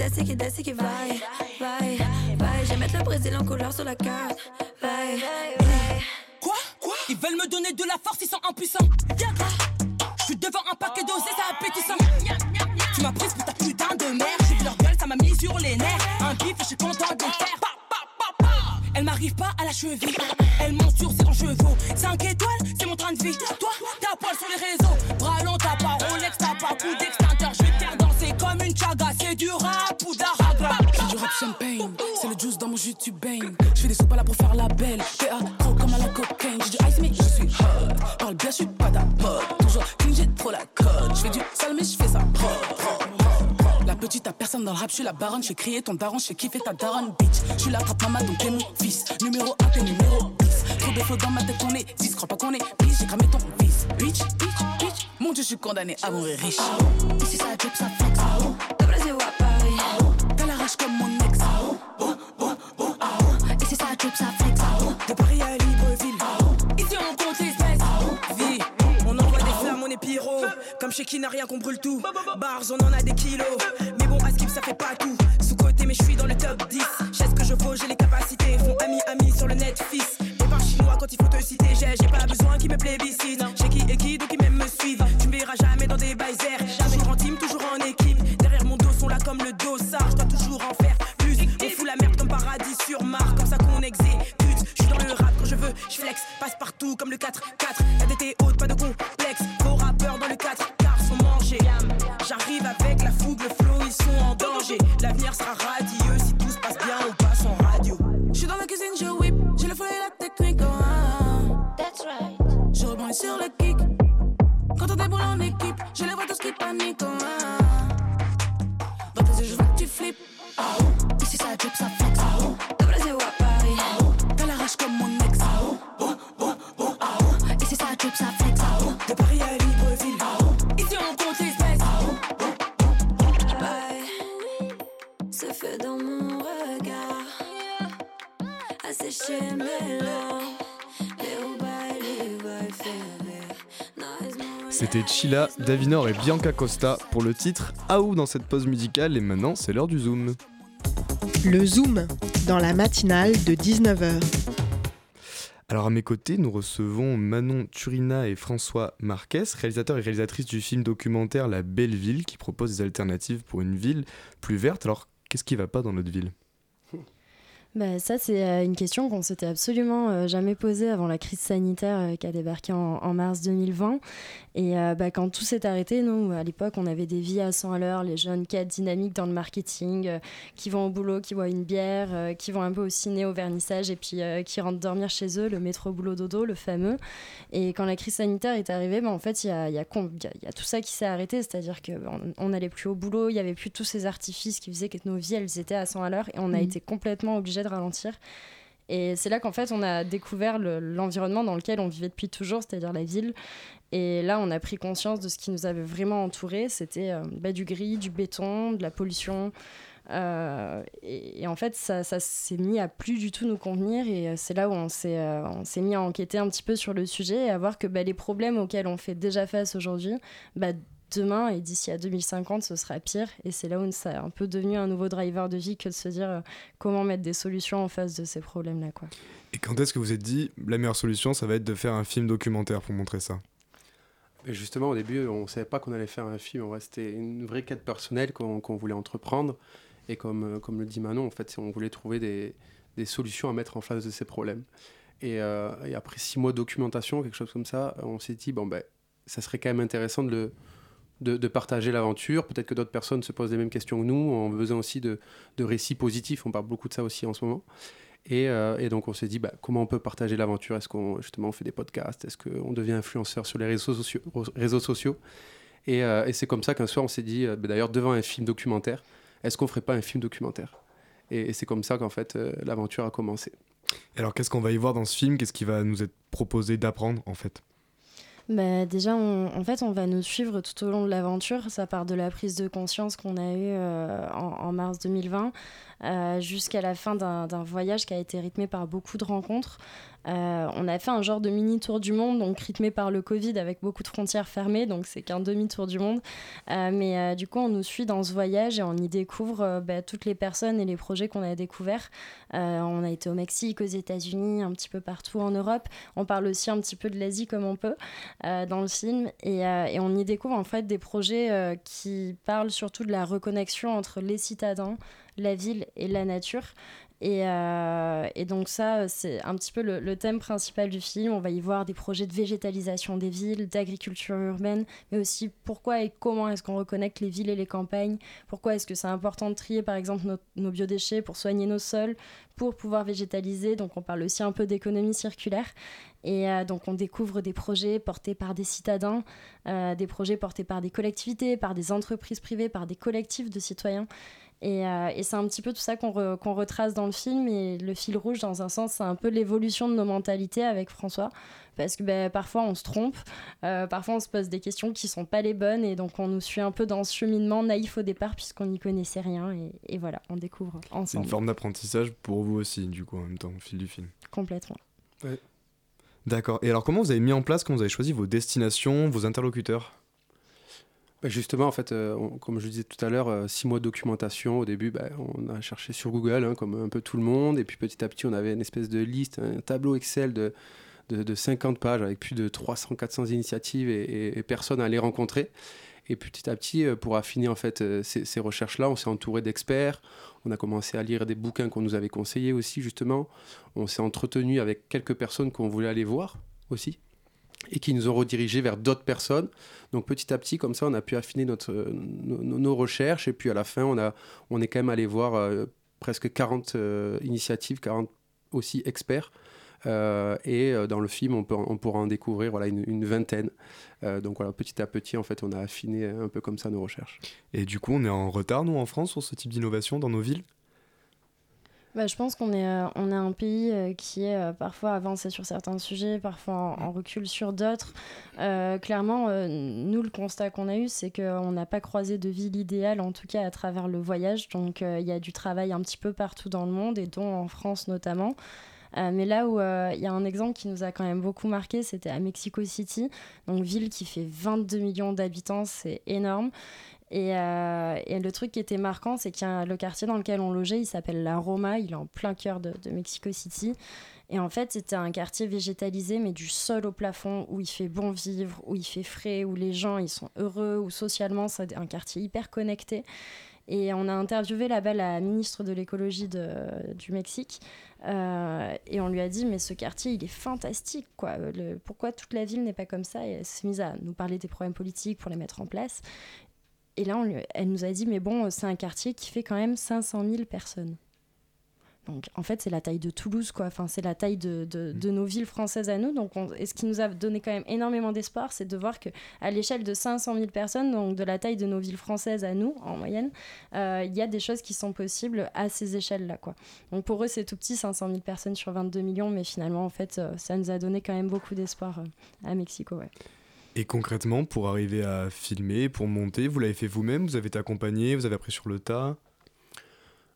Desce qui desce qui vaille, vaille, vaille. Je vais mettre le Brésil en couleur sur la carte. Vaille, vaille. Quoi Quoi? Ils veulent me donner de la force, ils sont impuissants. Je suis devant un paquet dosé, ça appétissant. Tu m'as prise pour ta putain de mère. J'ai vu leur gueule, ça m'a mis sur les nerfs. Un bif, je suis content de le faire. Elle m'arrive pas à la cheville. Elle monte sur ses chevaux. 5 étoiles, c'est mon train de vie. Je suis la baronne, je crier ton daron, je kiffer ta daronne, bitch. Je suis la maman, donc t'es mon fils. Numéro 1, t'es numéro 10. Trop de dans ma tête, on est 10. Crois pas qu'on est bitch, j'ai cramé ton fils. Bitch, bitch, bitch. Mon dieu, je suis condamné à mourir riche. Ici ça drip, ça flex. De Brésil à Paris? T'as la rage comme mon ex. Ici ça ça flex. De Paris à Libreville. Ici on compte les espèces. Vie, on envoie des flammes, on est pyro. Comme chez qui n'a rien qu'on brûle tout. Bars, on en a des kilos. Fait pas tout. Sous côté, mais je suis dans le top 10. J'ai ce que je vaux, j'ai les capacités. Font ami, ami sur le net, fils. Et par chinois quand il faut te citer. J'ai, j'ai pas besoin qu'ils me plébiscitent. J'ai qui et qui, donc ils même me suivent. Tu me verras jamais dans des baisers. Toujours en team, toujours en équipe. Derrière mon dos, sont là comme le dossard. Je dois toujours en faire plus. On fout la merde comme paradis sur Mars. Comme ça qu'on exécute. Je suis dans le rap quand je veux, je flex. Passe partout comme le 4-4. Chila, Davinor et Bianca Costa pour le titre Aou dans cette pause musicale et maintenant c'est l'heure du zoom. Le Zoom, dans la matinale de 19h. Alors à mes côtés, nous recevons Manon Turina et François Marquez, réalisateurs et réalisatrices du film documentaire La Belle Ville, qui propose des alternatives pour une ville plus verte. Alors qu'est-ce qui va pas dans notre ville? Bah, ça, c'est euh, une question qu'on s'était absolument euh, jamais posée avant la crise sanitaire euh, qui a débarqué en, en mars 2020. Et euh, bah, quand tout s'est arrêté, nous, à l'époque, on avait des vies à 100 à l'heure, les jeunes cadres dynamiques dans le marketing, euh, qui vont au boulot, qui boivent une bière, euh, qui vont un peu au ciné, au vernissage, et puis qui rentrent dormir chez eux, le métro boulot dodo, le fameux. Et quand la crise sanitaire est arrivée, bah, en fait, il y a, y, a, com- il y a- il y a tout ça qui s'est arrêté, c'est-à-dire qu'on on n'allait plus au boulot, il n'y avait plus tous ces artifices qui faisaient que nos vies, elles étaient à 100 à l'heure, et on a Mhm. été complètement obligés de ralentir. Et c'est là qu'en fait, on a découvert le- l'environnement dans lequel on vivait depuis toujours, c'est-à-dire la ville. Et là, on a pris conscience de ce qui nous avait vraiment entourés. C'était euh, bah, du gris, du béton, de la pollution. Euh, et, en fait, ça, ça s'est mis à plus du tout nous convenir. Et euh, c'est là où on s'est on s'est mis à enquêter un petit peu sur le sujet et à voir que bah, les problèmes auxquels on fait déjà face aujourd'hui, bah, demain et d'ici à 2050, ce sera pire. Et c'est là où ça a un peu devenu un nouveau driver de vie que de se dire euh, comment mettre des solutions en face de ces problèmes-là. quoi. Et quand est-ce que vous êtes dit la meilleure solution, ça va être de faire un film documentaire pour montrer ça? Justement, au début, on ne savait pas qu'on allait faire un film. Ouais, C'était une vraie quête personnelle qu'on voulait entreprendre. Et comme, euh, comme le dit Manon, en fait, on voulait trouver des, des solutions à mettre en face de ces problèmes. Et, euh, et après six mois de documentation, quelque chose comme ça, on s'est dit, bon, ben, ça serait quand même intéressant de, le- de, partager l'aventure. Peut-être que d'autres personnes se posent les mêmes questions que nous, en besoin aussi de, récits positifs. On parle beaucoup de ça aussi en ce moment. Et, euh, donc on s'est dit, bah, comment on peut partager l'aventure? Est-ce qu'on justement on fait des podcasts? Est-ce qu'on devient influenceur sur les réseaux sociaux, euh, et c'est comme ça qu'un soir on s'est dit, euh, bah, d'ailleurs devant un film documentaire, est-ce qu'on ferait pas un film documentaire? Et, c'est comme ça qu'en fait l'aventure a commencé. Alors qu'est-ce qu'on va y voir dans ce film? Qu'est-ce qui va nous être proposé d'apprendre en fait? Bah, déjà, on- en fait, on va nous suivre tout au long de l'aventure. Ça part de la prise de conscience qu'on a eue euh, en, en mars 2020 euh, jusqu'à la fin d'un voyage qui a été rythmé par beaucoup de rencontres. Euh, on a fait un genre de mini tour du monde, donc rythmé par le Covid avec beaucoup de frontières fermées, donc c'est qu'un demi-tour du monde. Euh, mais du coup, on nous suit dans ce voyage et on y découvre bah, toutes les personnes et les projets qu'on a découverts. On a été au Mexique, aux États-Unis, un petit peu partout en Europe. On parle aussi un petit peu de l'Asie comme on peut dans le film. Et, et on y découvre en fait des projets qui parlent surtout de la reconnexion entre les citadins, la ville et la nature. Et, euh, et donc ça, c'est un petit peu le, thème principal du film. On va y voir des projets de végétalisation des villes, d'agriculture urbaine, mais aussi pourquoi et comment est-ce qu'on reconnecte les villes et les campagnes, pourquoi est-ce que c'est important de trier par exemple nos, nos biodéchets pour soigner nos sols, pour pouvoir végétaliser? Donc on parle aussi un peu d'économie circulaire. Et euh, donc on découvre des projets portés par des citadins, euh, des projets portés par des collectivités, par des entreprises privées, par des collectifs de citoyens. Et, euh, et c'est un petit peu tout ça qu'on re, qu'on retrace dans le film. Et le fil rouge, dans un sens, c'est un peu l'évolution de nos mentalités avec François. Parce que ben, parfois on se trompe, euh, parfois on se pose des questions qui sont pas les bonnes. Et donc on nous suit un peu dans ce cheminement naïf au départ, puisqu'on n'y connaissait rien. Et, et, voilà, on découvre ensemble. C'est une forme d'apprentissage pour vous aussi, du coup, en même temps, au fil du film. Complètement. Ouais. D'accord. Et alors, comment vous avez mis en place, quand vous avez choisi vos destinations, vos interlocuteurs? Bah justement, en fait, euh, comme je disais tout à l'heure, euh, six mois de documentation. Au début, bah, on a cherché sur Google, hein, comme un peu tout le monde. Et puis petit à petit, on avait une espèce de liste, un tableau Excel de, de, de 50 pages avec plus de 300-400 initiatives et, et, personnes à les rencontrer. Et petit à petit, euh, pour affiner en fait ces recherches-là, on s'est entouré d'experts. On a commencé à lire des bouquins qu'on nous avait conseillés aussi, justement. On s'est entretenu avec quelques personnes qu'on voulait aller voir aussi et qui nous ont redirigés vers d'autres personnes. Donc petit à petit, comme ça, on a pu affiner notre, nos, nos, recherches. Et puis à la fin, on, a, on est quand même allé voir euh, presque 40 euh, initiatives, 40 aussi experts. Euh, et dans le film, on, peut, on pourra en découvrir voilà, une, une vingtaine. donc voilà, petit à petit, en fait, on a affiné un peu comme ça nos recherches. Et du coup, on est en retard, nous, en France, sur ce type d'innovation dans nos villes? Bah, je pense qu'on est, euh, on est un pays euh, qui est euh, parfois avancé sur certains sujets, parfois en, recul sur d'autres. Clairement, nous, le constat qu'on a eu, c'est qu'on n'a pas croisé de ville idéale, en tout cas à travers le voyage. Donc il y a du travail un petit peu partout dans le monde, et dont en France notamment. Mais là où il y a un exemple qui nous a quand même beaucoup marqué, c'était à Mexico City, donc ville qui fait 22 millions d'habitants, c'est énorme. Et, euh, et, le truc qui était marquant, c'est a le quartier dans lequel on logeait, il s'appelle La Roma, il est en plein cœur de, Mexico City. Et en fait, c'était un quartier végétalisé, mais du sol au plafond, où il fait bon vivre, où il fait frais, où les gens ils sont heureux, où socialement, c'est un quartier hyper connecté. Et on a interviewé là-bas la ministre de l'écologie du Mexique. Euh, et on lui a dit, mais ce quartier, il est fantastique. Quoi. Pourquoi toute la ville n'est pas comme ça? Et elle s'est mise à nous parler des problèmes politiques pour les mettre en place. Et là, on lui, elle nous a dit, mais bon, c'est un quartier qui fait quand même 500 000 personnes. Donc, en fait, c'est la taille de Toulouse, quoi. Enfin, c'est la taille de, de, de, nos villes françaises à nous. Donc, on, et ce qui nous a donné quand même énormément d'espoir, c'est de voir qu'à l'échelle de 500 000 personnes, donc de la taille de nos villes françaises à nous, en moyenne, euh, il y a des choses qui sont possibles à ces échelles-là, quoi. Donc, pour eux, c'est tout petit, 500 000 personnes sur 22 millions, mais finalement, en fait, ça nous a donné quand même beaucoup d'espoir euh, à Mexico, ouais. Et concrètement, pour arriver à filmer, pour monter, vous l'avez fait vous-même Vous avez été accompagné Vous avez appris sur le tas?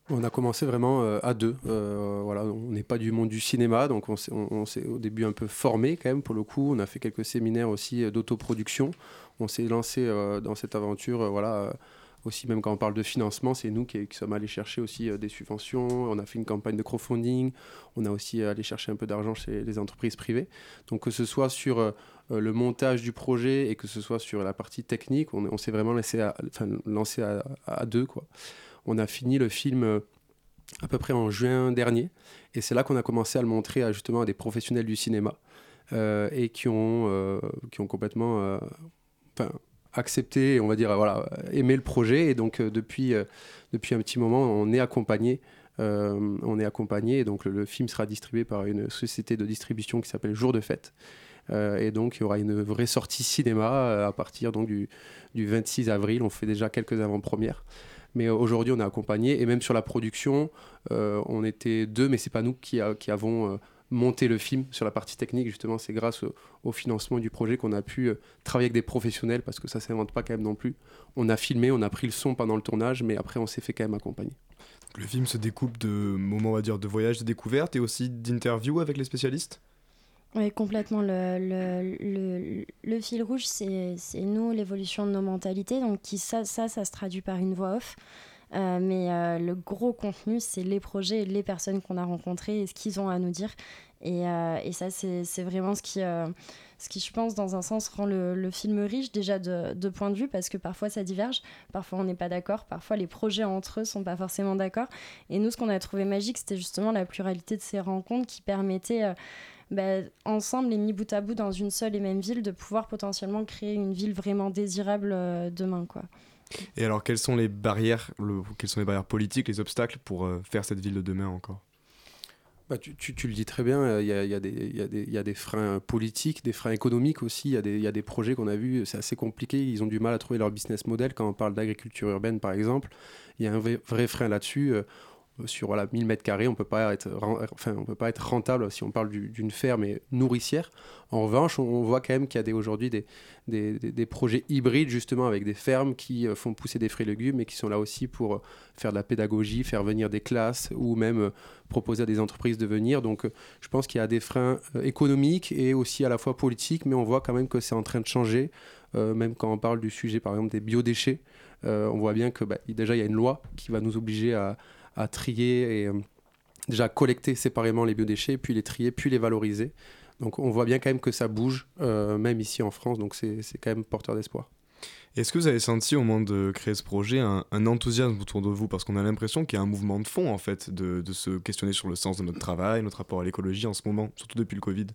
On a commencé vraiment euh, à deux. Euh, voilà, on n'est pas du monde du cinéma, donc on s'est, au début un peu formé quand même pour le coup. On a fait quelques séminaires aussi euh, d'autoproduction. On s'est lancé dans cette aventure, voilà. Aussi, même quand on parle de financement, c'est nous qui, sommes allés chercher aussi des subventions. On a fait une campagne de crowdfunding. On a aussi allé chercher un peu d'argent chez les entreprises privées. Donc que ce soit sur le montage du projet et que ce soit sur la partie technique, on, s'est vraiment lancé à, deux quoi. On a fini le film euh, à peu près en juin dernier. Et c'est là qu'on a commencé à le montrer à, justement à des professionnels du cinéma euh, et qui ont, euh, qui ont complètement euh, accepté, on va dire, voilà, aimé le projet. Et donc, depuis, depuis un petit moment, on est accompagné. on est accompagné et donc le, film sera distribué par une société de distribution qui s'appelle Jour de Fête. Euh, et donc il y aura une vraie sortie cinéma à partir donc, du, du 26 avril. On fait déjà quelques avant-premières. Mais aujourd'hui, on est accompagné. Et même sur la production, euh, on était deux, mais c'est pas nous qui, avons euh, monté le film sur la partie technique. Justement, c'est grâce au, au, financement du projet qu'on a pu euh, travailler avec des professionnels, parce que ça s'invente pas quand même non plus. On a filmé, on a pris le son pendant le tournage, mais après, on s'est fait quand même accompagner. Le film se découpe de moments, on va dire, de voyage, de découverte et aussi d'interviews avec les spécialistes? Oui, complètement. Le, le, le, le fil rouge, c'est nous, l'évolution de nos mentalités. Donc, qui, ça, ça, ça se traduit par une voix off. Mais le gros contenu, c'est les projets, les personnes qu'on a rencontrées et ce qu'ils ont à nous dire. Et, et ça, c'est vraiment ce qui ce qui, je pense, dans un sens, rend le, film riche déjà de, de point de vue, parce que parfois ça diverge, parfois on n'est pas d'accord, parfois les projets entre eux sont pas forcément d'accord. Et nous, ce qu'on a trouvé magique, c'était justement la pluralité de ces rencontres qui permettaient, euh, bah, ensemble et mis bout à bout dans une seule et même ville, de pouvoir potentiellement créer une ville vraiment désirable euh, demain, quoi. Et alors, quelles sont les barrières, le, quelles sont les barrières politiques, les obstacles pour euh, faire cette ville de demain encore? Bah, tu, tu, le dis très bien, il y a, y, a des freins politiques, des freins économiques aussi, il y, y, a des projets qu'on a vus, c'est assez compliqué, ils ont du mal à trouver leur business model quand on parle d'agriculture urbaine par exemple, il y a un vrai, vrai frein là-dessus. Euh, sur voilà, 1000 mètres carrés, on peut enfin, on peut pas être rentable si on parle d'une ferme nourricière. En revanche, on, voit quand même qu'il y a aujourd'hui des, des, des, projets hybrides justement avec des fermes qui euh, font pousser des fruits et légumes et qui sont là aussi pour euh, faire de la pédagogie, faire venir des classes ou même euh, proposer à des entreprises de venir. Donc, je pense qu'il y a des freins économiques et aussi à la fois politiques, mais on voit quand même que c'est en train de changer. même quand on parle du sujet, par exemple, des biodéchets, on voit bien que bah, déjà il y a une loi qui va nous obliger à, à trier et euh, déjà collecter séparément les biodéchets, puis les trier, puis les valoriser. Donc on voit bien quand même que ça bouge, euh, même ici en France, donc c'est quand même porteur d'espoir. Est-ce que vous avez senti au moment de créer ce projet un, enthousiasme autour de vous? Parce qu'on a l'impression qu'il y a un mouvement de fond en fait, de, de, se questionner sur le sens de notre travail, notre rapport à l'écologie en ce moment, surtout depuis le Covid.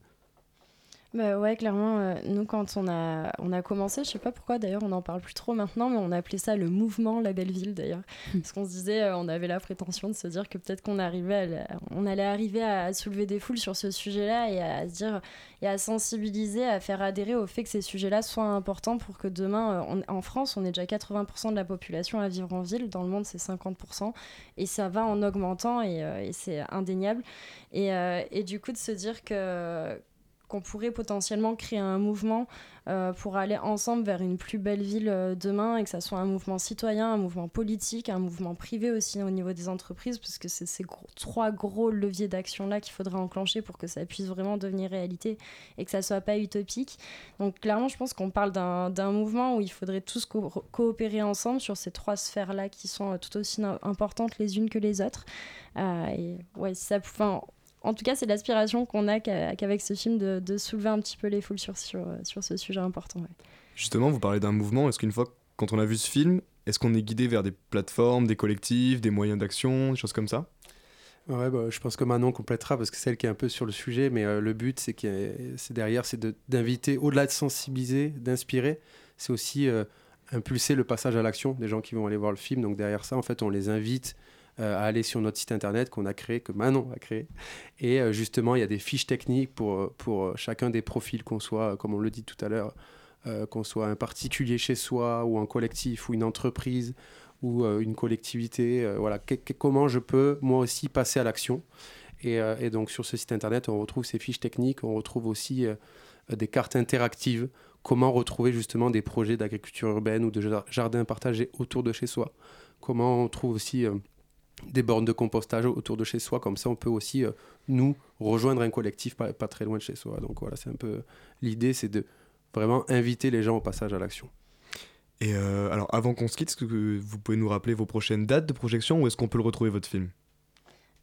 Bah ouais, clairement, euh, nous quand on a, on a commencé, je sais pas pourquoi d'ailleurs on n'en parle plus trop maintenant, mais on appelait ça le mouvement La Belle Ville d'ailleurs. Hmm. Parce qu'on se disait, euh, on avait la prétention de se dire que peut-être qu'on arrivait on allait arriver à, soulever des foules sur ce sujet-là et à se dire, et à sensibiliser, à faire adhérer au fait que ces sujets-là soient importants pour que demain, euh, en France, on est déjà 80% de la population à vivre en ville, dans le monde c'est 50%, et ça va en augmentant et, et c'est indéniable. Et, et du coup de se dire que qu'on pourrait potentiellement créer un mouvement euh, pour aller ensemble vers une plus belle ville euh, demain et que ça soit un mouvement citoyen, un mouvement politique, un mouvement privé aussi au niveau des entreprises, parce que c'est ces trois gros leviers d'action-là qu'il faudrait enclencher pour que ça puisse vraiment devenir réalité et que ça soit pas utopique. Donc clairement, je pense qu'on parle d'un mouvement où il faudrait tous coopérer ensemble sur ces trois sphères-là qui sont euh, tout aussi importantes les unes que les autres. et ouais, ça, en tout cas, c'est l'aspiration qu'on a qu'avec ce film de, soulever un petit peu les foules sur, sur, sur ce sujet important. Justement, vous parlez d'un mouvement. Est-ce qu'une fois, quand on a vu ce film, est-ce qu'on est guidé vers des plateformes, des collectifs, des moyens d'action, des choses comme ça? Ouais, bah, je pense que Manon complétera parce que c'est elle qui est un peu sur le sujet, mais euh, le but, c'est c'est derrière, c'est d'inviter, au-delà de sensibiliser, d'inspirer, c'est aussi euh, impulser le passage à l'action des gens qui vont aller voir le film. Donc derrière ça, en fait, on les invite euh, à aller sur notre site internet qu'on a créé, que Manon a créé. Et euh, justement, il y a des fiches techniques pour, pour chacun des profils, qu'on soit, comme on le dit tout à l'heure, euh, qu'on soit un particulier chez soi ou un collectif ou une entreprise ou une collectivité. voilà, comment je peux moi aussi passer à l'action. Et, et, donc sur ce site internet, on retrouve ces fiches techniques, on retrouve aussi des cartes interactives, comment retrouver justement des projets d'agriculture urbaine ou de jardin partagé autour de chez soi. Comment on trouve aussi des bornes de compostage autour de chez soi. Comme ça, on peut aussi, euh, nous, rejoindre un collectif pas, très loin de chez soi. Donc voilà, c'est un peu l'idée, c'est de vraiment inviter les gens au passage à l'action. Et euh, alors, avant qu'on se quitte, est-ce que vous pouvez nous rappeler vos prochaines dates de projection ou est-ce qu'on peut le retrouver, votre film?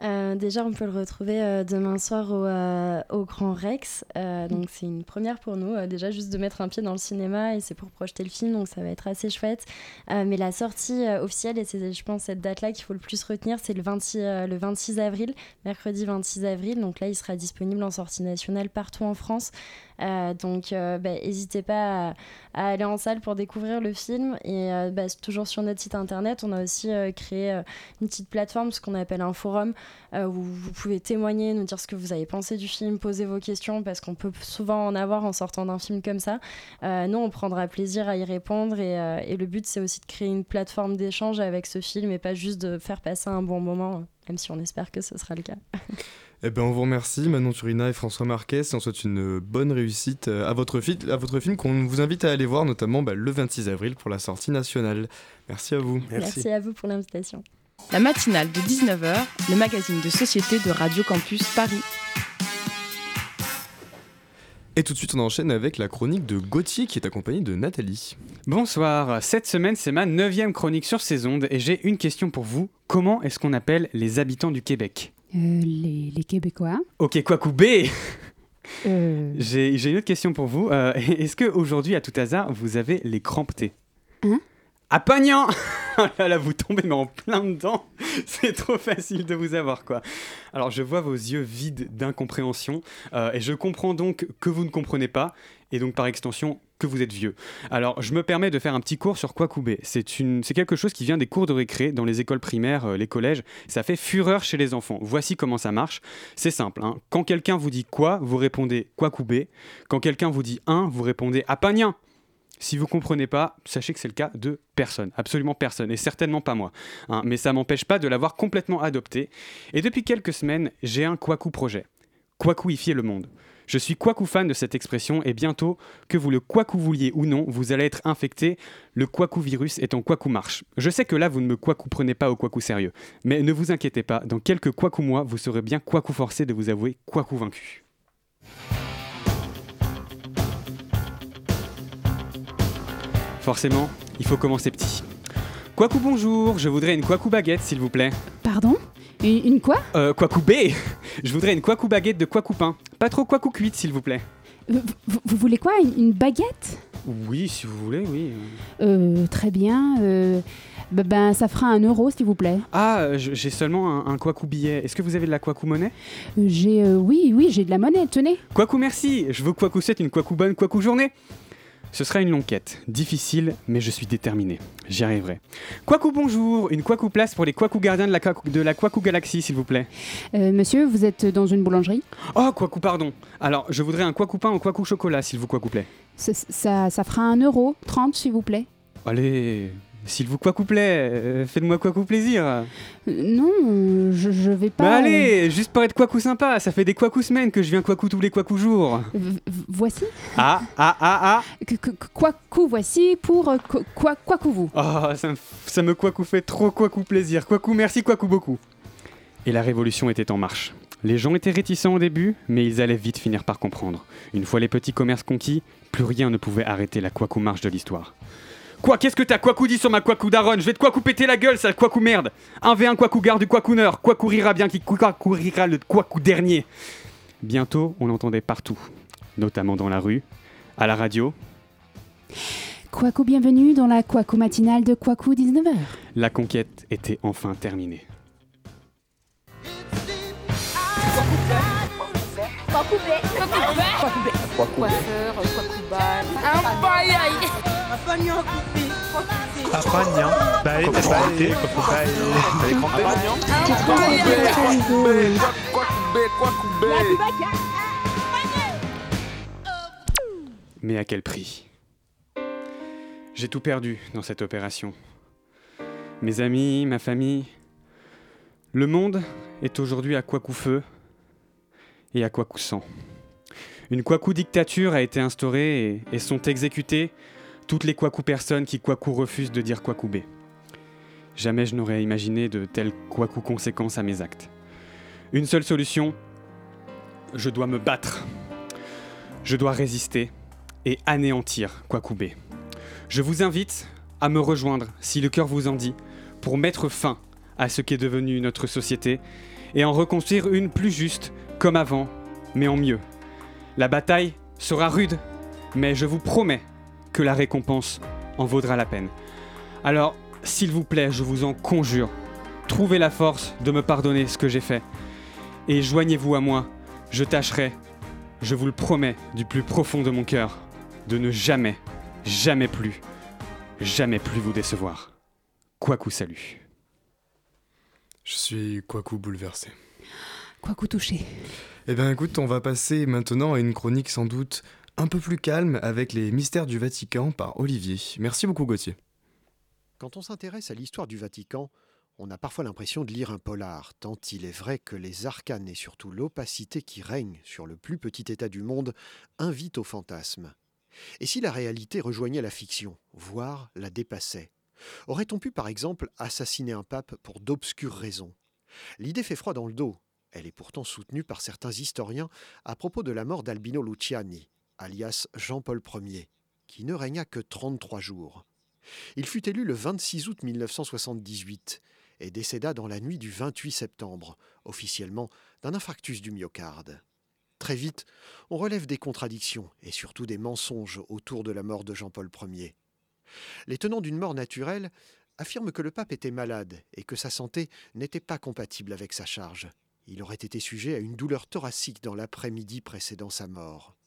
Euh, déjà, on peut le retrouver euh, demain soir au, euh, Grand Rex. donc, c'est une première pour nous. déjà, juste de mettre un pied dans le cinéma et c'est pour projeter le film. Donc, ça va être assez chouette. mais la sortie officielle, et c'est, je pense, cette date-là qu'il faut le plus retenir, c'est le 26, le 26 avril, mercredi 26 avril. Donc, là, il sera disponible en sortie nationale partout en France. Euh, donc, bah, n'hésitez pas à, aller en salle pour découvrir le film. Et euh, bah, toujours sur notre site internet, on a aussi créé une petite plateforme, ce qu'on appelle un forum, où vous pouvez témoigner, nous dire ce que vous avez pensé du film, poser vos questions, parce qu'on peut souvent en avoir en sortant d'un film comme ça. nous, on prendra plaisir à y répondre. Et le but, c'est aussi de créer une plateforme d'échange avec ce film et pas juste de faire passer un bon moment, même si on espère que ce sera le cas. Eh ben, on vous remercie, Manon Turina et François Marquez. On souhaite une bonne réussite euh, à votre, à votre film qu'on vous invite à aller voir, notamment bah, le 26 avril pour la sortie nationale. Merci à vous. Merci, à vous pour l'invitation. La matinale de 19h, le magazine de société de Radio Campus Paris. Et tout de suite, on enchaîne avec la chronique de Gauthier qui est accompagné de Nathalie. Bonsoir, cette semaine c'est ma neuvième chronique sur ces ondes et j'ai une question pour vous. Comment est-ce qu'on appelle les habitants du Québec? Euh, les, les Québécois. Ok, quoi couper Euh, J'ai une autre question pour vous. Euh, est-ce que aujourd'hui, à tout hasard, vous avez les cramptés Hein? À Pagnan Oh là là, vous tombez mais en plein dedans. C'est trop facile de vous avoir, quoi. Alors, je vois vos yeux vides d'incompréhension euh, et je comprends donc que vous ne comprenez pas et donc par extension que vous êtes vieux. Alors, je me permets de faire un petit cours sur Kwakubé. C'est quelque chose qui vient des cours de récré dans les écoles primaires, euh, les collèges. Ça fait fureur chez les enfants. Voici comment ça marche. C'est simple. hein. Quand quelqu'un vous dit quoi, vous répondez Kwakubé. Quand quelqu'un vous dit un, vous répondez Apagnan. Si vous comprenez pas, sachez que c'est le cas de personne, absolument personne, et certainement pas moi. hein. mais ça m'empêche pas de l'avoir complètement adopté. Et depuis quelques semaines, j'ai un Kwaku projet. Kwakouifier le monde. Je suis Kwaku fan de cette expression et bientôt, que vous le Kwaku vouliez ou non, vous allez être infecté. Le Kwaku virus est en Kwaku marche. Je sais que là, vous ne me Kwaku prenez pas au Kwaku sérieux. Mais ne vous inquiétez pas, dans quelques Kwaku mois, vous serez bien Kwaku forcé de vous avouer Kwaku vaincu. Forcément, il faut commencer petit. Kwaku bonjour, je voudrais une Kwaku baguette s'il vous plaît. Pardon? Une, quoi? Euh, Kwaku B Je voudrais une Kwaku baguette de Kwaku pain. Pas trop Kwaku cuite s'il vous plaît. vous, vous- voulez quoi une, baguette? Oui, si vous voulez, oui. Euh, Très bien. euh, bah, ben, ça fera un euro, s'il vous plaît. Ah, euh, j'ai seulement un, un Kwaku billet. Est-ce que vous avez de la Kwaku monnaie? Euh, J'ai, euh, oui, oui, j'ai de la monnaie. Tenez. Kwaku merci Je veux Kwaku 7, une Kwaku bonne, Kwaku journée Ce sera une longue quête. Difficile, mais je suis déterminé. J'y arriverai. Kwaku bonjour Une Kwaku place pour les Kwaku gardiens de la, Kwaku- de la Kwaku Galaxie, s'il vous plaît. Euh, monsieur, vous êtes dans une boulangerie? Oh, Kwaku, pardon. Alors, je voudrais un Kwaku pain au Kwaku chocolat, s'il vous plaît. ça, ça, ça fera un euro. 30, s'il vous plaît. Allez, s'il vous Kwaku plaît, euh, faites-moi Kwaku plaisir. Euh, non, euh, je, je vais pas. Bah allez, juste pour être Kwaku sympa, ça fait des Kwaku semaines que je viens Kwaku tous les jours. euh, v- v- voici. Ah, ah, ah, ah Que- que- que- Kwaku, voici pour euh, quoi, quoi, Kwaku vous. Oh, ça me, ça me Kwaku fait trop Kwaku plaisir. Kwaku merci, Kwaku beaucoup. Et la révolution était en marche. Les gens étaient réticents au début, mais ils allaient vite finir par comprendre. Une fois les petits commerces conquis, plus rien ne pouvait arrêter la Kwaku marche de l'histoire. Quoi, qu'est-ce que t'as Kwaku dit sur ma Kwaku daronne? Je vais te Kwaku péter la gueule, sale Kwaku merde. 1v1 Kwaku garde du Kwakuneur, Kwaku rira bien qui Kwaku rira le Kwaku dernier. Bientôt, on l'entendait partout, notamment dans la rue, à la radio. Kwaku, bienvenue dans la Kwaku matinale de Kwaku 19h. La conquête était enfin terminée. Bae, Mais à quel prix? J'ai tout perdu dans cette opération. Mes amis, ma famille. Le monde est aujourd'hui à quoi coup feu et à quoi coup sang. Une Kwaku dictature a été instaurée et, sont exécutées toutes les Kwaku personnes qui Kwaku refusent de dire Kwaku. Jamais je n'aurais imaginé de telles Kwaku conséquences à mes actes. Une seule solution, je dois me battre. Je dois résister et anéantir Kwaku. Je vous invite à me rejoindre, si le cœur vous en dit, pour mettre fin à ce qu'est devenu notre société et en reconstruire une plus juste, comme avant, mais en mieux. La bataille sera rude, mais je vous promets que la récompense en vaudra la peine. Alors, s'il vous plaît, je vous en conjure, trouvez la force de me pardonner ce que j'ai fait, et joignez-vous à moi, je tâcherai, je vous le promets du plus profond de mon cœur, de ne jamais, jamais plus, jamais plus vous décevoir. Kwaku salut. Je suis Kwaku bouleversé. Kwaku touché. Eh bien écoute, on va passer maintenant à une chronique sans doute un peu plus calme avec les mystères du Vatican par Olivier. Merci beaucoup Gauthier. Quand on s'intéresse à l'histoire du Vatican, on a parfois l'impression de lire un polar, tant il est vrai que les arcanes et surtout l'opacité qui règne sur le plus petit État du monde invitent au fantasme. Et si la réalité rejoignait la fiction, voire la dépassait? Aurait-on pu par exemple assassiner un pape pour d'obscures raisons? L'idée fait froid dans le dos. Elle est pourtant soutenue par certains historiens à propos de la mort d'Albino Luciani. Alias Jean-Paul Ier, qui ne régna que 33 jours. Il fut élu le 26 août 1978 et décéda dans la nuit du 28 septembre, officiellement d'un infarctus du myocarde. Très vite, on relève des contradictions et surtout des mensonges autour de la mort de Jean-Paul Ier. Les tenants d'une mort naturelle affirment que le pape était malade et que sa santé n'était pas compatible avec sa charge. Il aurait été sujet à une douleur thoracique dans l'après-midi précédant sa mort.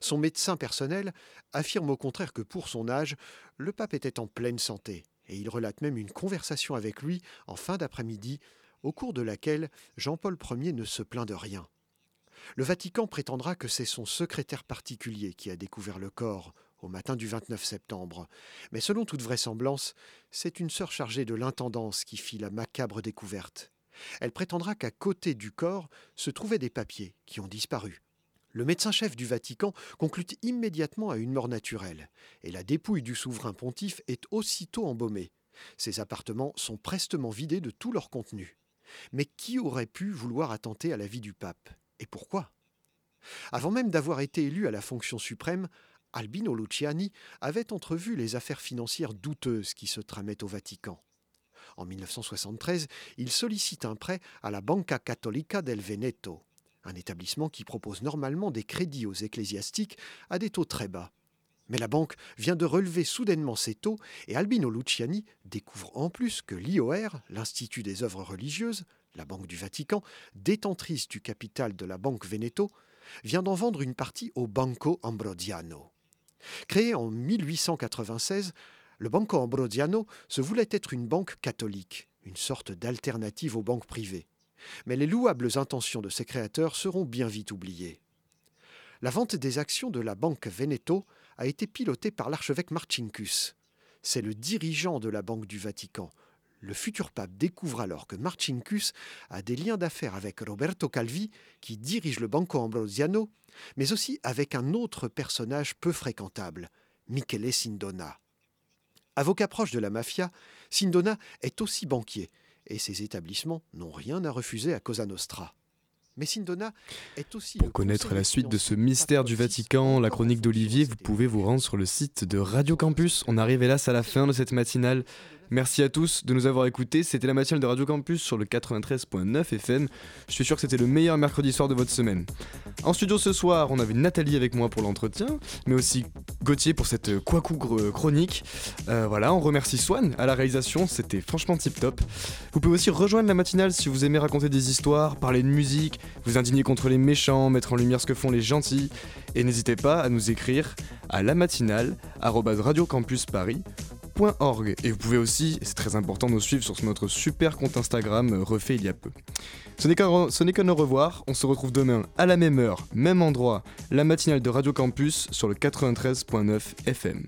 Son médecin personnel affirme au contraire que pour son âge, le pape était en pleine santé, et il relate même une conversation avec lui en fin d'après-midi, au cours de laquelle Jean-Paul Ier ne se plaint de rien. Le Vatican prétendra que c'est son secrétaire particulier qui a découvert le corps au matin du 29 septembre, mais selon toute vraisemblance, c'est une sœur chargée de l'intendance qui fit la macabre découverte. Elle prétendra qu'à côté du corps se trouvaient des papiers qui ont disparu. Le médecin-chef du Vatican conclut immédiatement à une mort naturelle, et la dépouille du souverain pontife est aussitôt embaumée. Ses appartements sont prestement vidés de tout leur contenu. Mais qui aurait pu vouloir attenter à la vie du pape? Et pourquoi? Avant même d'avoir été élu à la fonction suprême, Albino Luciani avait entrevu les affaires financières douteuses qui se tramaient au Vatican. En 1973, il sollicite un prêt à la Banca Cattolica del Veneto, un établissement qui propose normalement des crédits aux ecclésiastiques à des taux très bas. Mais la banque vient de relever soudainement ses taux et Albino Luciani découvre en plus que l'IOR, l'Institut des œuvres religieuses, la Banque du Vatican, détentrice du capital de la Banque Veneto, vient d'en vendre une partie au Banco Ambrosiano. Créé en 1896, le Banco Ambrosiano se voulait être une banque catholique, une sorte d'alternative aux banques privées. Mais les louables intentions de ses créateurs seront bien vite oubliées. La vente des actions de la Banque Veneto a été pilotée par l'archevêque Marcinkus. C'est le dirigeant de la Banque du Vatican. Le futur pape découvre alors que Marcinkus a des liens d'affaires avec Roberto Calvi, qui dirige le Banco Ambrosiano, mais aussi avec un autre personnage peu fréquentable, Michele Sindona. Avocat proche de la mafia, Sindona est aussi banquier, et ses établissements n'ont rien à refuser à Cosa Nostra. Mais Sindona est aussi. Pour connaître la suite de ce mystère du Vatican, la chronique d'Olivier, vous pouvez vous rendre sur le site de Radio Campus. On arrive hélas à la fin de cette matinale. Merci à tous de nous avoir écoutés. C'était la matinale de Radio Campus sur le 93.9 FM. Je suis sûr que c'était le meilleur mercredi soir de votre semaine. En studio ce soir, on avait Nathalie avec moi pour l'entretien, mais aussi Gauthier pour cette Kwaku chronique. Euh, voilà, on remercie Swan à la réalisation, c'était franchement tip top. Vous pouvez aussi rejoindre la matinale si vous aimez raconter des histoires, parler de musique, vous indigner contre les méchants, mettre en lumière ce que font les gentils. Et n'hésitez pas à nous écrire à la matinale Et vous pouvez aussi, c'est très important, nous suivre sur notre super compte Instagram euh, refait il y a peu. Ce n'est qu'un au revoir, on se retrouve demain à la même heure, même endroit, la matinale de Radio Campus sur le 93.9 FM.